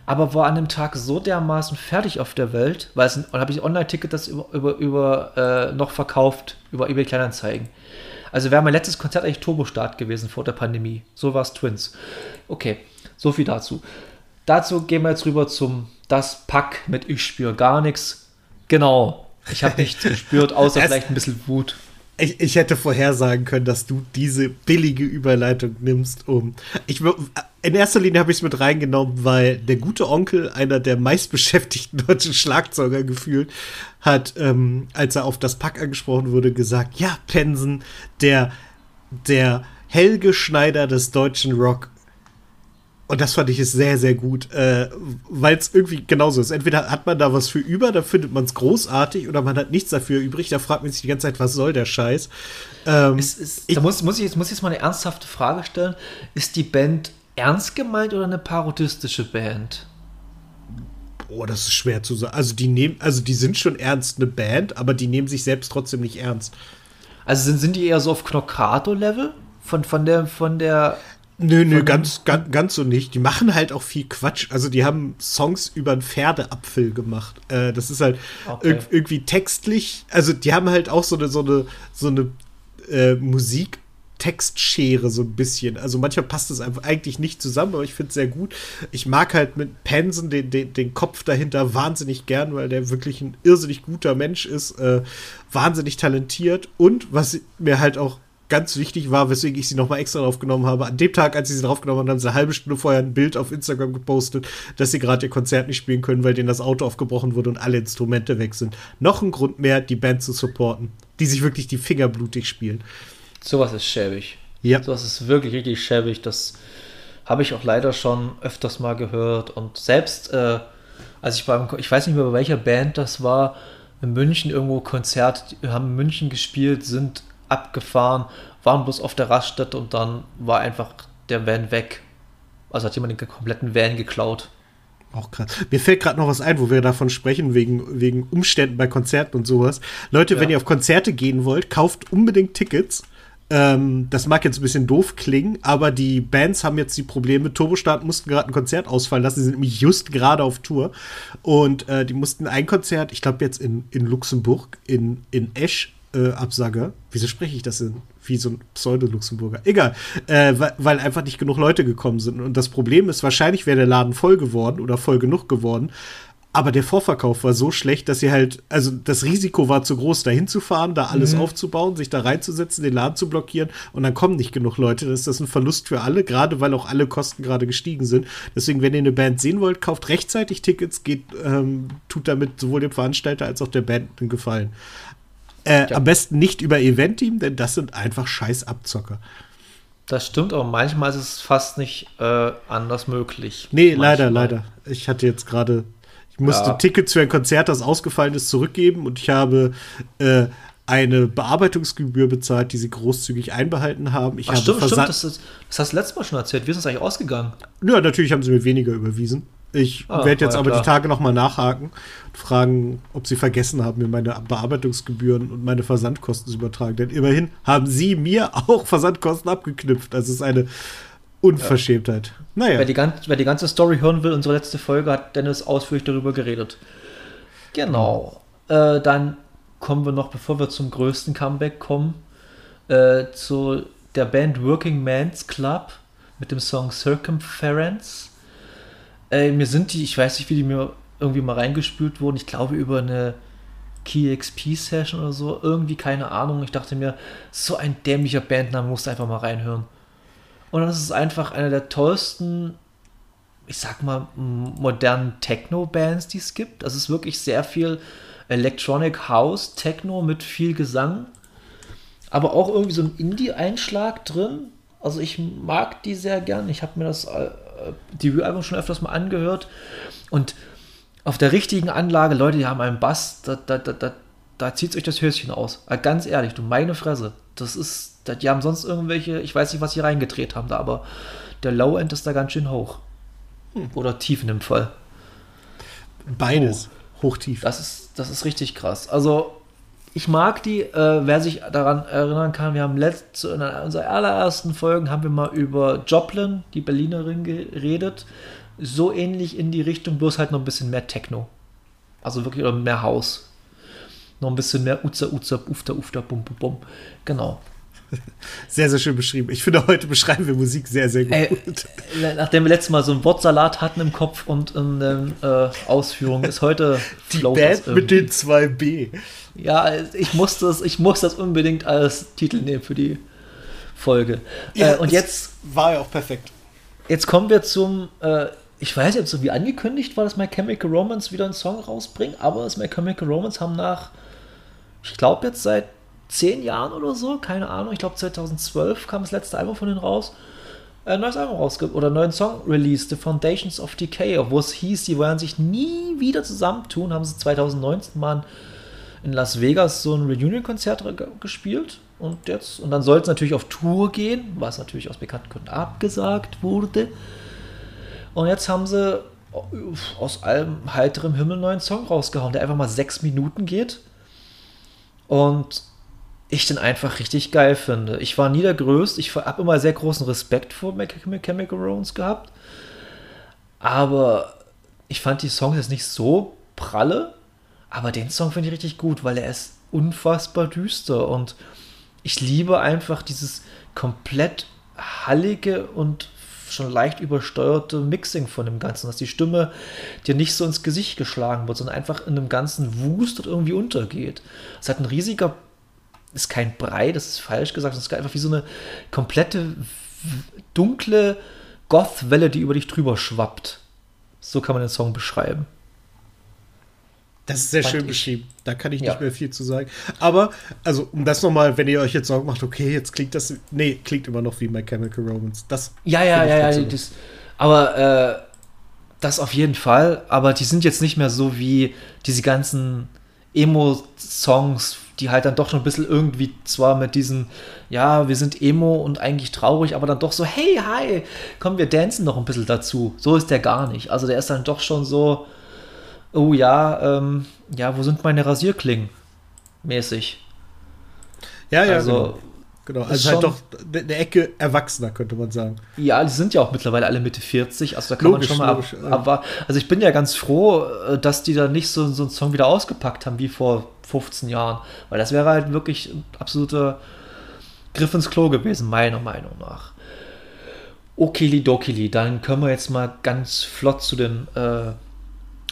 aber war an dem Tag so dermaßen fertig auf der Welt, weil es, habe ich Online-Ticket das über, über, über äh, noch verkauft, über eBay Kleinanzeigen. Also wäre mein letztes Konzert eigentlich Turbo Start gewesen vor der Pandemie. So war es Twins. Okay, so viel dazu. Dazu gehen wir jetzt rüber zum Das Pack mit Ich spüre gar nichts. Genau. Ich habe nichts gespürt, außer [LAUGHS] vielleicht ein bisschen Wut. Ich, ich hätte vorhersagen können, dass du diese billige Überleitung nimmst, um. Ich, in erster Linie habe ich es mit reingenommen, weil der gute Onkel, einer der meistbeschäftigten [LAUGHS] deutschen Schlagzeuger gefühlt, hat, ähm, als er auf das Pack angesprochen wurde, gesagt: Ja, Pensen, der, der Helge Schneider des deutschen Rock und das fand ich ist sehr, sehr gut, äh, weil es irgendwie genauso ist. Entweder hat man da was für über, da findet man es großartig, oder man hat nichts dafür übrig, da fragt man sich die ganze Zeit, was soll der Scheiß. Ähm, ist, ist, ich, da muss, muss, ich jetzt, muss ich jetzt mal eine ernsthafte Frage stellen. Ist die Band ernst gemeint oder eine parodistische Band? Boah, das ist schwer zu sagen. Also die nehmen, also die sind schon ernst eine Band, aber die nehmen sich selbst trotzdem nicht ernst. Also sind, sind die eher so auf Knockato-Level? Von, von der, von der Nö, nö, ganz, ganz, ganz so nicht. Die machen halt auch viel Quatsch. Also die haben Songs über einen Pferdeapfel gemacht. Äh, das ist halt okay. irg irgendwie textlich. Also die haben halt auch so eine, so eine, so eine äh, Musik. Textschere so ein bisschen. Also manchmal passt es einfach eigentlich nicht zusammen, aber ich finde es sehr gut. Ich mag halt mit Pensen den, den, den Kopf dahinter wahnsinnig gern, weil der wirklich ein irrsinnig guter Mensch ist, äh, wahnsinnig talentiert und was mir halt auch ganz wichtig war, weswegen ich sie nochmal extra draufgenommen habe. An dem Tag, als sie sie draufgenommen haben, haben sie eine halbe Stunde vorher ein Bild auf Instagram gepostet, dass sie gerade ihr Konzert nicht spielen können, weil denen das Auto aufgebrochen wurde und alle Instrumente weg sind. Noch ein Grund mehr, die Band zu supporten, die sich wirklich die Finger blutig spielen. Sowas ist schäbig. Ja. Sowas ist wirklich richtig schäbig. Das habe ich auch leider schon öfters mal gehört. Und selbst, äh, als ich beim, ich weiß nicht mehr, bei welcher Band das war, in München irgendwo Konzert, haben in München gespielt, sind abgefahren, waren bloß auf der Raststätte und dann war einfach der Van weg. Also hat jemand den kompletten Van geklaut. Auch krass. Mir fällt gerade noch was ein, wo wir davon sprechen, wegen, wegen Umständen bei Konzerten und sowas. Leute, ja. wenn ihr auf Konzerte gehen wollt, kauft unbedingt Tickets. Ähm, das mag jetzt ein bisschen doof klingen, aber die Bands haben jetzt die Probleme. Turbostart mussten gerade ein Konzert ausfallen lassen. Sie sind nämlich just gerade auf Tour. Und äh, die mussten ein Konzert, ich glaube jetzt in, in Luxemburg, in, in Esch, äh, absage. Wieso spreche ich das denn wie so ein Pseudo-Luxemburger? Egal, äh, weil, weil, einfach nicht genug Leute gekommen sind. Und das Problem ist, wahrscheinlich wäre der Laden voll geworden oder voll genug geworden. Aber der Vorverkauf war so schlecht, dass sie halt, also das Risiko war zu groß, da hinzufahren, da alles mhm. aufzubauen, sich da reinzusetzen, den Laden zu blockieren und dann kommen nicht genug Leute. Das ist das ein Verlust für alle, gerade weil auch alle Kosten gerade gestiegen sind. Deswegen, wenn ihr eine Band sehen wollt, kauft rechtzeitig Tickets, geht, ähm, tut damit sowohl dem Veranstalter als auch der Band einen Gefallen. Äh, ja. Am besten nicht über Event-Team, denn das sind einfach scheiß Abzocker. Das stimmt, aber manchmal ist es fast nicht äh, anders möglich. Nee, manchmal. leider, leider. Ich hatte jetzt gerade, ich musste ja. Tickets für ein Konzert, das ausgefallen ist, zurückgeben und ich habe äh, eine Bearbeitungsgebühr bezahlt, die sie großzügig einbehalten haben. Ich Ach, habe stimmt, stimmt, das, ist, das hast du letztes Mal schon erzählt. Wie ist das eigentlich ausgegangen? Ja, natürlich haben sie mir weniger überwiesen. Ich ah, werde jetzt aber klar. die Tage noch mal nachhaken und fragen, ob sie vergessen haben, mir meine Bearbeitungsgebühren und meine Versandkosten zu übertragen. Denn immerhin haben sie mir auch Versandkosten abgeknüpft. Das ist eine Unverschämtheit. Ja. Naja. Wer die, wer die, ganze Story hören will, unsere letzte Folge hat Dennis ausführlich darüber geredet. Genau. Äh, dann kommen wir noch, bevor wir zum größten Comeback kommen, äh, zu der Band Working Man's Club mit dem Song Circumference. Ey, mir sind die, ich weiß nicht, wie die mir irgendwie mal reingespült wurden. Ich glaube über eine KeyXP-Session oder so. Irgendwie, keine Ahnung. Ich dachte mir, so ein dämlicher Bandname musst du einfach mal reinhören. Und dann ist einfach eine der tollsten, ich sag mal, modernen Techno-Bands, die es gibt. Es ist wirklich sehr viel Electronic House, Techno mit viel Gesang. Aber auch irgendwie so ein Indie-Einschlag drin. Also ich mag die sehr gern. Ich habe mir das äh, Debütalbum schon öfters mal angehört. Und auf der richtigen Anlage, Leute, die haben einen Bass, da, da, da, da, da zieht euch das Höschen aus. Äh, ganz ehrlich, du meine Fresse. Das ist, die haben sonst irgendwelche, ich weiß nicht, was sie reingedreht haben da, aber der Low-End ist da ganz schön hoch. Hm. Oder tief in dem Fall. Beides. Hochtief. Das ist, das ist richtig krass. Also, ich mag die, äh, wer sich daran erinnern kann, wir haben letzte, in unserer allerersten Folgen haben wir mal über Joplin, die Berlinerin, geredet. So ähnlich in die Richtung, bloß halt noch ein bisschen mehr Techno. Also wirklich oder mehr Haus. Noch ein bisschen mehr Uza, Uza, Ufta, Ufta, Bum, Bum, Bum. Genau. Sehr, sehr schön beschrieben. Ich finde, heute beschreiben wir Musik sehr, sehr gut. Äh, nachdem wir letztes Mal so einen Wortsalat hatten im Kopf und in den äh, Ausführungen, ist heute [LAUGHS] Die Band mit den zwei B. Ja, ich muss, das, ich muss das unbedingt als Titel nehmen für die Folge. Ja, äh, und jetzt war ja auch perfekt. Jetzt kommen wir zum, äh, ich weiß es so wie angekündigt war, dass My Chemical Romance wieder einen Song rausbringt, aber das My Chemical Romance haben nach, ich glaube jetzt seit zehn Jahren oder so, keine Ahnung, ich glaube 2012 kam das letzte Album von denen raus, äh, ein neues Album rausgibt oder einen neuen Song released, The Foundations of Decay, wo es hieß, sie wollen sich nie wieder zusammentun, haben sie 2019 mal in Las Vegas so ein Reunion-Konzert gespielt und jetzt, und dann soll es natürlich auf Tour gehen, was natürlich aus bekannten Gründen abgesagt wurde. Und jetzt haben sie aus allem heiterem Himmel einen neuen Song rausgehauen, der einfach mal sechs Minuten geht. Und ich den einfach richtig geil finde. Ich war nie der Größte. Ich habe immer sehr großen Respekt vor Chemical Romance gehabt. Aber ich fand die Songs jetzt nicht so pralle. Aber den Song finde ich richtig gut, weil er ist unfassbar düster. Und ich liebe einfach dieses komplett hallige und schon leicht übersteuerte Mixing von dem Ganzen, dass die Stimme dir nicht so ins Gesicht geschlagen wird, sondern einfach in einem ganzen Wust irgendwie untergeht. Es hat ein riesiger ist kein Brei, das ist falsch gesagt, es ist einfach wie so eine komplette dunkle Goth-Welle, die über dich drüber schwappt. So kann man den Song beschreiben. Das ist sehr Fand schön ich. beschrieben. Da kann ich nicht ja. mehr viel zu sagen. Aber, also, um das nochmal, wenn ihr euch jetzt Sorgen macht, okay, jetzt klingt das. Nee, klingt immer noch wie My Chemical Romance. Das ja, ja, ja, ja. Das, aber, äh, das auf jeden Fall. Aber die sind jetzt nicht mehr so wie diese ganzen Emo-Songs die halt dann doch schon ein bisschen irgendwie zwar mit diesem, ja, wir sind Emo und eigentlich traurig, aber dann doch so, hey, hi, komm, wir dancen noch ein bisschen dazu. So ist der gar nicht. Also der ist dann doch schon so, oh ja, ähm, ja, wo sind meine Rasierklingen? Mäßig. Ja, ja, also, genau. Genau, also halt doch eine Ecke erwachsener, könnte man sagen. Ja, die sind ja auch mittlerweile alle Mitte 40, also da kann logisch, man schon mal logisch, ab, ab, Also ich bin ja ganz froh, äh, dass die da nicht so, so einen Song wieder ausgepackt haben wie vor 15 Jahren, weil das wäre halt wirklich ein absoluter Griff ins Klo gewesen, meiner Meinung nach. Okili Dokili, dann können wir jetzt mal ganz flott zu den äh,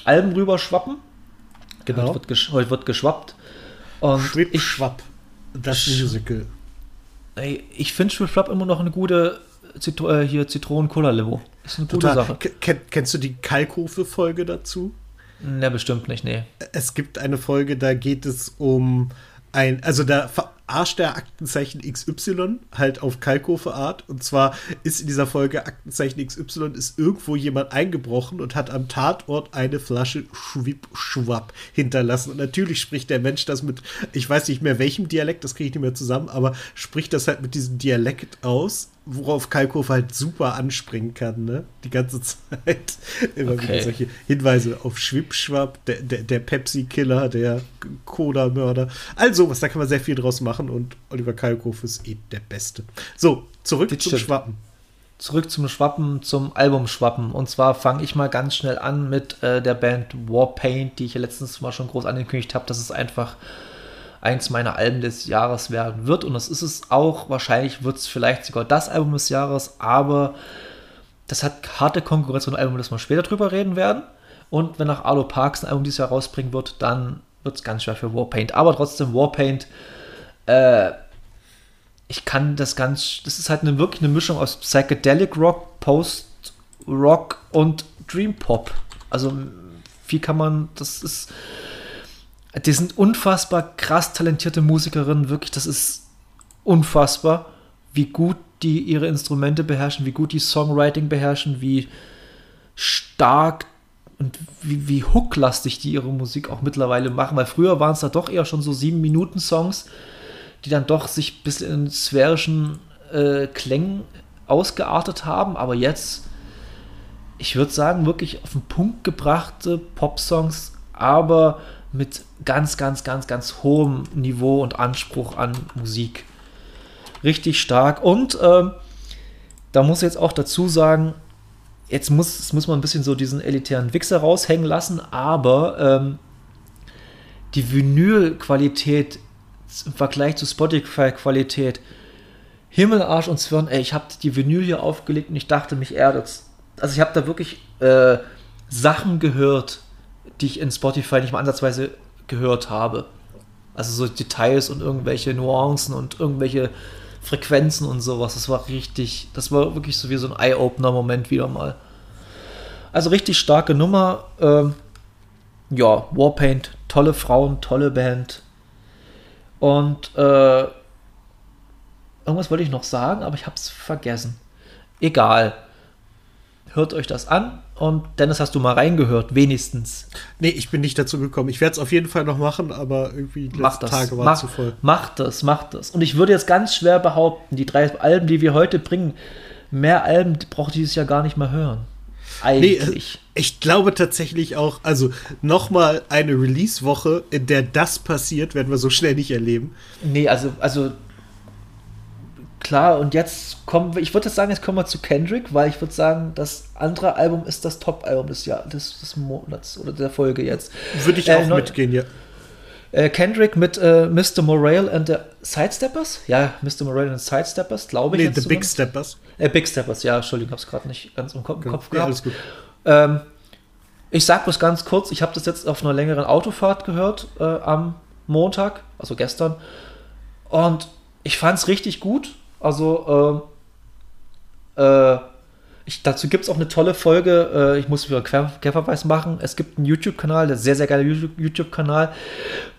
Alben rüber schwappen. Genau. Heute wird, heute wird geschwappt. Und Schwipp, ich, schwapp. Das Musical. Ey, ich finde Schwipp immer noch eine gute Zit äh, hier Zitronen-Cola-Limo. Ist eine gute Total. Sache. Ken kennst du die Kalkofe-Folge dazu? Ne, bestimmt nicht, nee. Es gibt eine Folge, da geht es um ein, also da verarscht der Aktenzeichen XY halt auf Kalkofe-Art. Und zwar ist in dieser Folge Aktenzeichen XY ist irgendwo jemand eingebrochen und hat am Tatort eine Flasche Schwip Schwapp hinterlassen. Und natürlich spricht der Mensch das mit, ich weiß nicht mehr welchem Dialekt, das kriege ich nicht mehr zusammen, aber spricht das halt mit diesem Dialekt aus worauf Kalkofe halt super anspringen kann, ne? Die ganze [LAUGHS] Zeit. Immer okay. wieder solche Hinweise auf Schwipschwapp, der, der, der Pepsi-Killer, der Coda-Mörder. Also, was da kann man sehr viel draus machen und Oliver Kalkofe ist eh der Beste. So, zurück das zum stimmt. Schwappen. Zurück zum Schwappen, zum Album Schwappen. Und zwar fange ich mal ganz schnell an mit äh, der Band Warpaint, die ich ja letztens mal schon groß angekündigt habe. Das ist einfach eins meiner Alben des Jahres werden wird. Und das ist es auch. Wahrscheinlich wird es vielleicht sogar das Album des Jahres, aber das hat harte Konkurrenz einem Album, das wir später drüber reden werden. Und wenn auch Arlo Parks ein Album dieses Jahr rausbringen wird, dann wird es ganz schwer für Warpaint. Aber trotzdem, Warpaint, äh, ich kann das ganz, das ist halt eine, wirklich eine Mischung aus Psychedelic Rock, Post-Rock und Dream Pop. Also, wie kann man, das ist, die sind unfassbar krass talentierte Musikerinnen, wirklich, das ist unfassbar, wie gut die ihre Instrumente beherrschen, wie gut die Songwriting beherrschen, wie stark und wie, wie hooklastig die ihre Musik auch mittlerweile machen, weil früher waren es da doch eher schon so sieben Minuten Songs, die dann doch sich bis in sphärischen äh, Klängen ausgeartet haben, aber jetzt, ich würde sagen, wirklich auf den Punkt gebrachte Pop-Songs aber mit ganz, ganz, ganz, ganz hohem Niveau und Anspruch an Musik. Richtig stark. Und ähm, da muss ich jetzt auch dazu sagen, jetzt muss, jetzt muss man ein bisschen so diesen elitären Wichser raushängen lassen, aber ähm, die Vinyl-Qualität im Vergleich zu Spotify-Qualität, Himmel, Arsch und Zwirn, ey, ich habe die Vinyl hier aufgelegt und ich dachte, mich erdet Also ich habe da wirklich äh, Sachen gehört, die ich in Spotify nicht mal ansatzweise gehört habe. Also so Details und irgendwelche Nuancen und irgendwelche Frequenzen und sowas. Das war richtig, das war wirklich so wie so ein Eye-Opener-Moment wieder mal. Also richtig starke Nummer. Ähm, ja, Warpaint, tolle Frauen, tolle Band. Und äh, irgendwas wollte ich noch sagen, aber ich habe es vergessen. Egal. Hört euch das an. Und Dennis, hast du mal reingehört, wenigstens? Nee, ich bin nicht dazu gekommen. Ich werde es auf jeden Fall noch machen, aber irgendwie die letzten Tage waren zu voll. Macht das, macht das. Und ich würde jetzt ganz schwer behaupten, die drei Alben, die wir heute bringen, mehr Alben braucht dieses Jahr gar nicht mehr hören. Eigentlich. Nee, ich glaube tatsächlich auch, also nochmal eine Release-Woche, in der das passiert, werden wir so schnell nicht erleben. Nee, also, also klar, und jetzt kommen wir, ich würde sagen, jetzt kommen wir zu Kendrick, weil ich würde sagen, das andere Album ist das Top-Album des, Jahr, des, des Monats oder der Folge jetzt. Würde ich äh, auch mitgehen, ja. Äh, Kendrick mit äh, Mr. Morale and the Sidesteppers? Ja, Mr. Morale and the Sidesteppers, glaube ich. Nee, The Big Steppers. Äh, Big Steppers, ja, Entschuldigung, habe es gerade nicht ganz im Kopf. Kopf gehabt. Ja, alles gut. Ähm, ich sag bloß ganz kurz, ich habe das jetzt auf einer längeren Autofahrt gehört äh, am Montag, also gestern. Und ich fand es richtig gut. Also, ähm, äh, ich, dazu gibt es auch eine tolle Folge. Äh, ich muss wieder Querverweis machen. Es gibt einen YouTube-Kanal, der sehr, sehr geile YouTube-Kanal.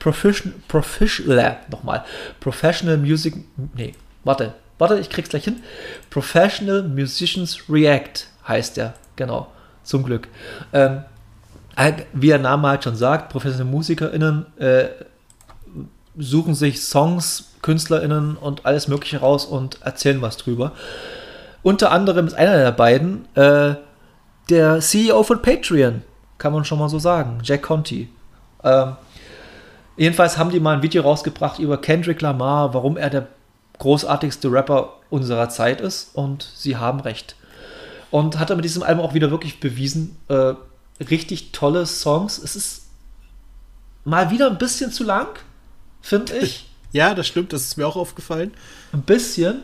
Profession, Professional, nochmal. Professional Music. Nee, warte. Warte, ich krieg's gleich hin. Professional Musicians React heißt der. Genau. Zum Glück. Ähm, wie der Name halt schon sagt, professionelle MusikerInnen äh, suchen sich Songs, KünstlerInnen und alles Mögliche raus und erzählen was drüber. Unter anderem ist einer der beiden äh, der CEO von Patreon, kann man schon mal so sagen, Jack Conti. Ähm, jedenfalls haben die mal ein Video rausgebracht über Kendrick Lamar, warum er der großartigste Rapper unserer Zeit ist und sie haben recht. Und hat er mit diesem Album auch wieder wirklich bewiesen, äh, richtig tolle Songs. Es ist mal wieder ein bisschen zu lang, finde ich. Ja, das stimmt, das ist mir auch aufgefallen. Ein bisschen,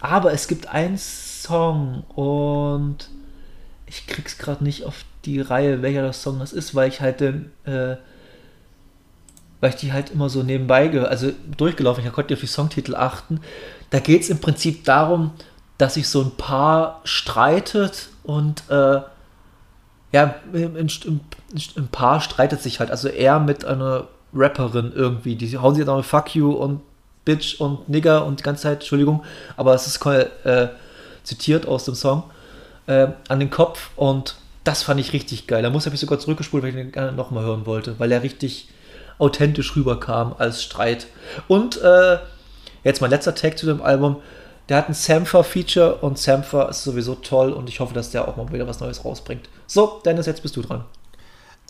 aber es gibt eins Song und ich krieg's gerade nicht auf die Reihe, welcher das Song das ist, weil ich halt den, äh, weil ich die halt immer so nebenbei, also durchgelaufen, ich konnte auf die Songtitel achten. Da geht es im Prinzip darum, dass sich so ein Paar streitet und äh, ja, ein, ein, ein, Paar streitet sich halt. Also er mit einer Rapperin irgendwie, die hauen sich dann mal Fuck you und Bitch und Nigger und die ganze Zeit, Entschuldigung, aber es ist äh, zitiert aus dem Song, äh, an den Kopf und das fand ich richtig geil. Da muss ich sogar zurückgespult, weil ich den gerne nochmal hören wollte, weil er richtig authentisch rüberkam als Streit. Und äh, jetzt mein letzter Tag zu dem Album. Der hat ein Sampher-Feature und Sampher ist sowieso toll und ich hoffe, dass der auch mal wieder was Neues rausbringt. So, Dennis, jetzt bist du dran.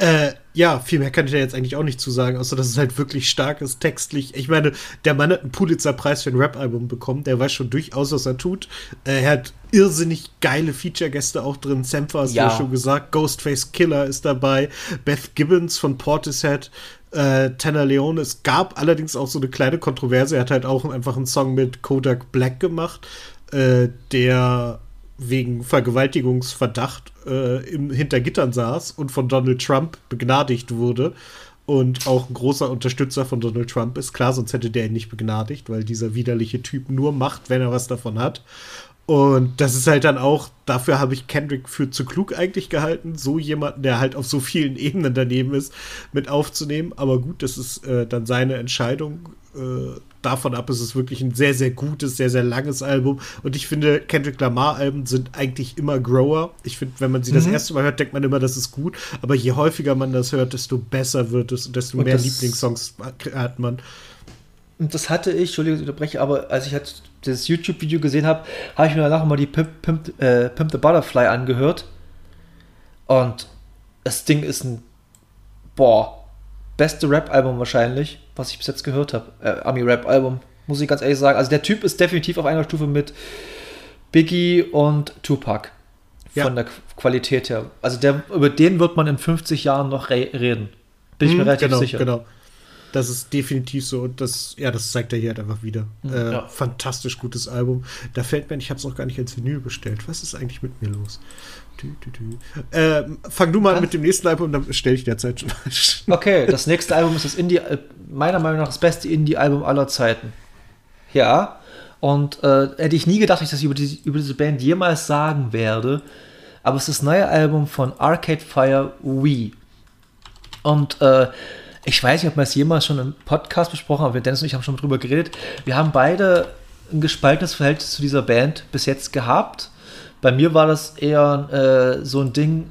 Äh, ja, viel mehr kann ich da jetzt eigentlich auch nicht zu sagen, außer dass es halt wirklich stark ist, textlich. Ich meine, der Mann hat einen Pulitzer-Preis für ein Rap-Album bekommen, der weiß schon durchaus, was er tut. Äh, er hat irrsinnig geile Feature-Gäste auch drin. Sampha hast ja. du schon gesagt, Ghostface Killer ist dabei, Beth Gibbons von Portishead, äh, Tanner Leone. Es gab allerdings auch so eine kleine Kontroverse. Er hat halt auch einfach einen Song mit Kodak Black gemacht, äh, der wegen Vergewaltigungsverdacht äh, im, hinter Gittern saß und von Donald Trump begnadigt wurde und auch ein großer Unterstützer von Donald Trump ist. Klar, sonst hätte der ihn nicht begnadigt, weil dieser widerliche Typ nur macht, wenn er was davon hat. Und das ist halt dann auch, dafür habe ich Kendrick für zu klug eigentlich gehalten, so jemanden, der halt auf so vielen Ebenen daneben ist, mit aufzunehmen. Aber gut, das ist äh, dann seine Entscheidung. Äh, davon ab ist es wirklich ein sehr, sehr gutes, sehr, sehr langes Album. Und ich finde, Kendrick Lamar-Alben sind eigentlich immer Grower. Ich finde, wenn man sie mhm. das erste Mal hört, denkt man immer, das ist gut. Aber je häufiger man das hört, desto besser wird es und desto und mehr Lieblingssongs hat man. Und das hatte ich, Entschuldigung, ich unterbreche, aber als ich halt das YouTube-Video gesehen habe, habe ich mir danach mal die Pimp, Pimp, äh, Pimp the Butterfly angehört. Und das Ding ist ein, boah, beste Rap-Album wahrscheinlich, was ich bis jetzt gehört habe. Äh, Ami-Rap-Album, muss ich ganz ehrlich sagen. Also der Typ ist definitiv auf einer Stufe mit Biggie und Tupac. Ja. Von der Qualität her. Also der, über den wird man in 50 Jahren noch re reden. Bin ich mir Mhm, relativ genau, sicher. Genau. Das ist definitiv so. Und das, ja, das zeigt er hier halt einfach wieder. Äh, ja. Fantastisch gutes Album. Da fällt mir, ich habe es noch gar nicht als Vinyl bestellt. Was ist eigentlich mit mir los? Tü, tü, tü. Ähm, fang du mal Was? mit dem nächsten Album, dann stelle ich derzeit schon. [LAUGHS] Okay, das nächste Album ist das Indie, äh, meiner Meinung nach das beste Indie-Album aller Zeiten. Ja, und äh, hätte ich nie gedacht, dass ich das über, die, über diese Band jemals sagen werde. Aber es ist das neue Album von Arcade Fire Wii. Und äh, ich weiß nicht, ob wir es jemals schon im Podcast besprochen haben, aber Dennis und ich haben schon drüber geredet. Wir haben beide ein gespaltenes Verhältnis zu dieser Band bis jetzt gehabt. Bei mir war das eher äh, so ein Ding,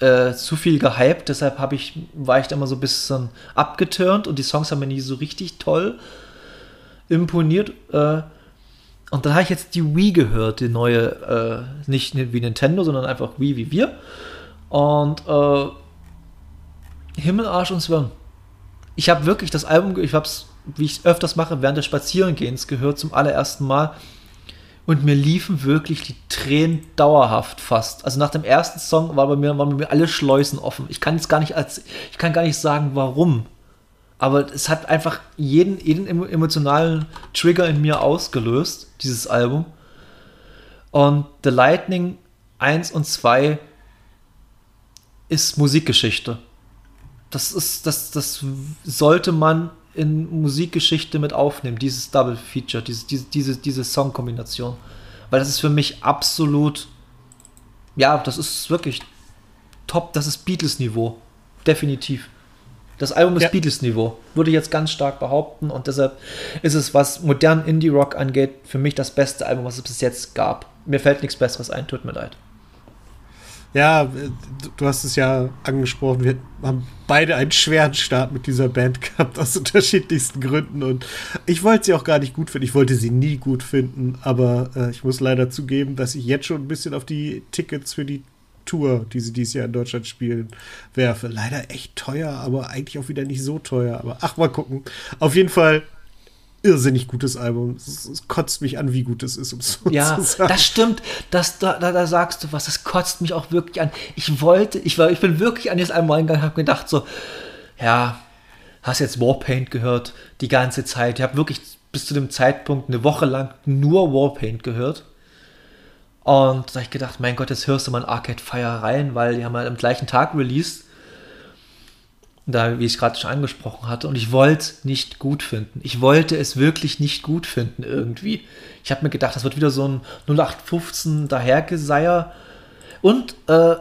äh, zu viel gehypt, deshalb habe ich, war ich da immer so ein bisschen abgeturnt und die Songs haben mir nie so richtig toll imponiert. Äh, und dann habe ich jetzt die Wii gehört, die neue, äh, nicht wie Nintendo, sondern einfach Wii wie wir. Und äh, Himmel, Arsch und Zwirn. Ich habe wirklich das Album, ich habe es, wie ich öfters mache, während des Spazierengehens gehört zum allerersten Mal. Und mir liefen wirklich die Tränen dauerhaft fast. Also nach dem ersten Song war bei mir, waren bei mir alle Schleusen offen. Ich kann jetzt gar nicht als, ich kann gar nicht sagen, warum. Aber es hat einfach jeden, jeden emo- emotionalen Trigger in mir ausgelöst, dieses Album. Und The Lightning 1 und 2 ist Musikgeschichte. Das ist, das, das sollte man in Musikgeschichte mit aufnehmen, dieses Double Feature, diese, diese, diese, diese Songkombination. Weil das ist für mich absolut, ja, das ist wirklich top, das ist Beatles-Niveau. Definitiv. Das Album ist Ja. Beatles-Niveau, würde ich jetzt ganz stark behaupten und deshalb ist es, was modernen Indie-Rock angeht, für mich das beste Album, was es bis jetzt gab. Mir fällt nichts Besseres ein, tut mir leid. Ja, äh, du- hast es ja angesprochen. Wir haben beide einen schweren Start mit dieser Band [LAUGHS] gehabt, aus unterschiedlichsten Gründen. Und ich wollte sie auch gar nicht gut finden. Ich wollte sie nie gut finden. Aber äh, ich muss leider zugeben, dass ich jetzt schon ein bisschen auf die Tickets für die Tour, die sie dieses Jahr in Deutschland spielen, werfe. Leider echt teuer, aber eigentlich auch wieder nicht so teuer. Aber ach, mal gucken. Auf jeden Fall irrsinnig gutes Album. Es, es kotzt mich an, wie gut es ist, um so Ja, zu sagen. das stimmt. Das, da, da, da sagst du was. Das kotzt mich auch wirklich an. Ich wollte, ich war, ich bin wirklich an dieses Album reingegangen, habe gedacht so, ja, hast jetzt Warpaint gehört die ganze Zeit. Ich habe wirklich bis zu dem Zeitpunkt eine Woche lang nur Warpaint gehört. Und da habe ich gedacht, mein Gott, jetzt hörst du mal in Arcade Fire rein, weil die haben halt am gleichen Tag released. Da, wie ich gerade schon angesprochen hatte. Und ich wollte es nicht gut finden. Ich wollte es wirklich nicht gut finden irgendwie. Ich habe mir gedacht, das wird wieder so ein 0815 dahergeseier. Und äh,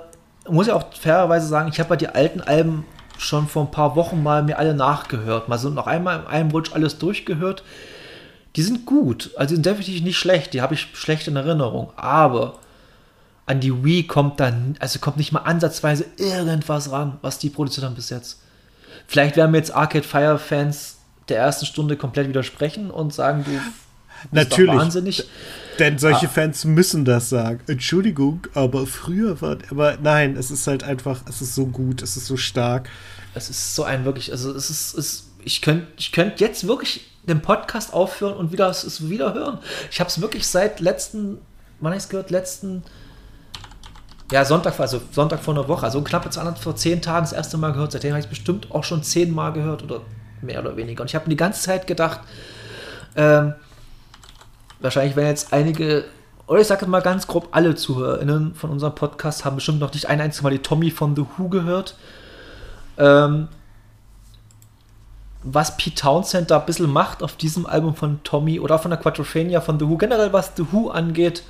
muss ich auch fairerweise sagen, ich habe bei die alten Alben schon vor ein paar Wochen mal mir alle nachgehört. Mal so noch einmal in einem Rutsch alles durchgehört. Die sind gut. Also die sind definitiv nicht schlecht. Die habe ich schlecht in Erinnerung. Aber an die Wii kommt dann, also kommt nicht mal ansatzweise irgendwas ran, was die produziert haben bis jetzt. Vielleicht werden mir jetzt Arcade Fire Fans der ersten Stunde komplett widersprechen und sagen, du bist Natürlich. doch wahnsinnig. Denn solche Ah. Fans müssen das sagen. Entschuldigung, aber früher war. Aber nein, es ist halt einfach, es ist so gut, es ist so stark. Es ist so ein wirklich, also es ist, es, ich könnte ich könnt jetzt wirklich den Podcast aufhören und wieder es wieder hören. Ich habe es wirklich seit letzten, wann habe ich es gehört? Letzten, ja, Sonntag, also Sonntag vor einer Woche, also knappe Zahl vor zehn Tagen das erste Mal gehört. Seitdem habe ich es bestimmt auch schon zehnmal gehört oder mehr oder weniger. Und ich habe mir die ganze Zeit gedacht, ähm, wahrscheinlich werden jetzt einige, oder ich sage mal ganz grob, alle ZuhörerInnen von unserem Podcast haben bestimmt noch nicht ein einziges Mal die Tommy von The Who gehört. Ähm, was Pete Townsend da ein bisschen macht auf diesem Album von Tommy oder von der Quadrophenia von The Who, generell was The Who angeht,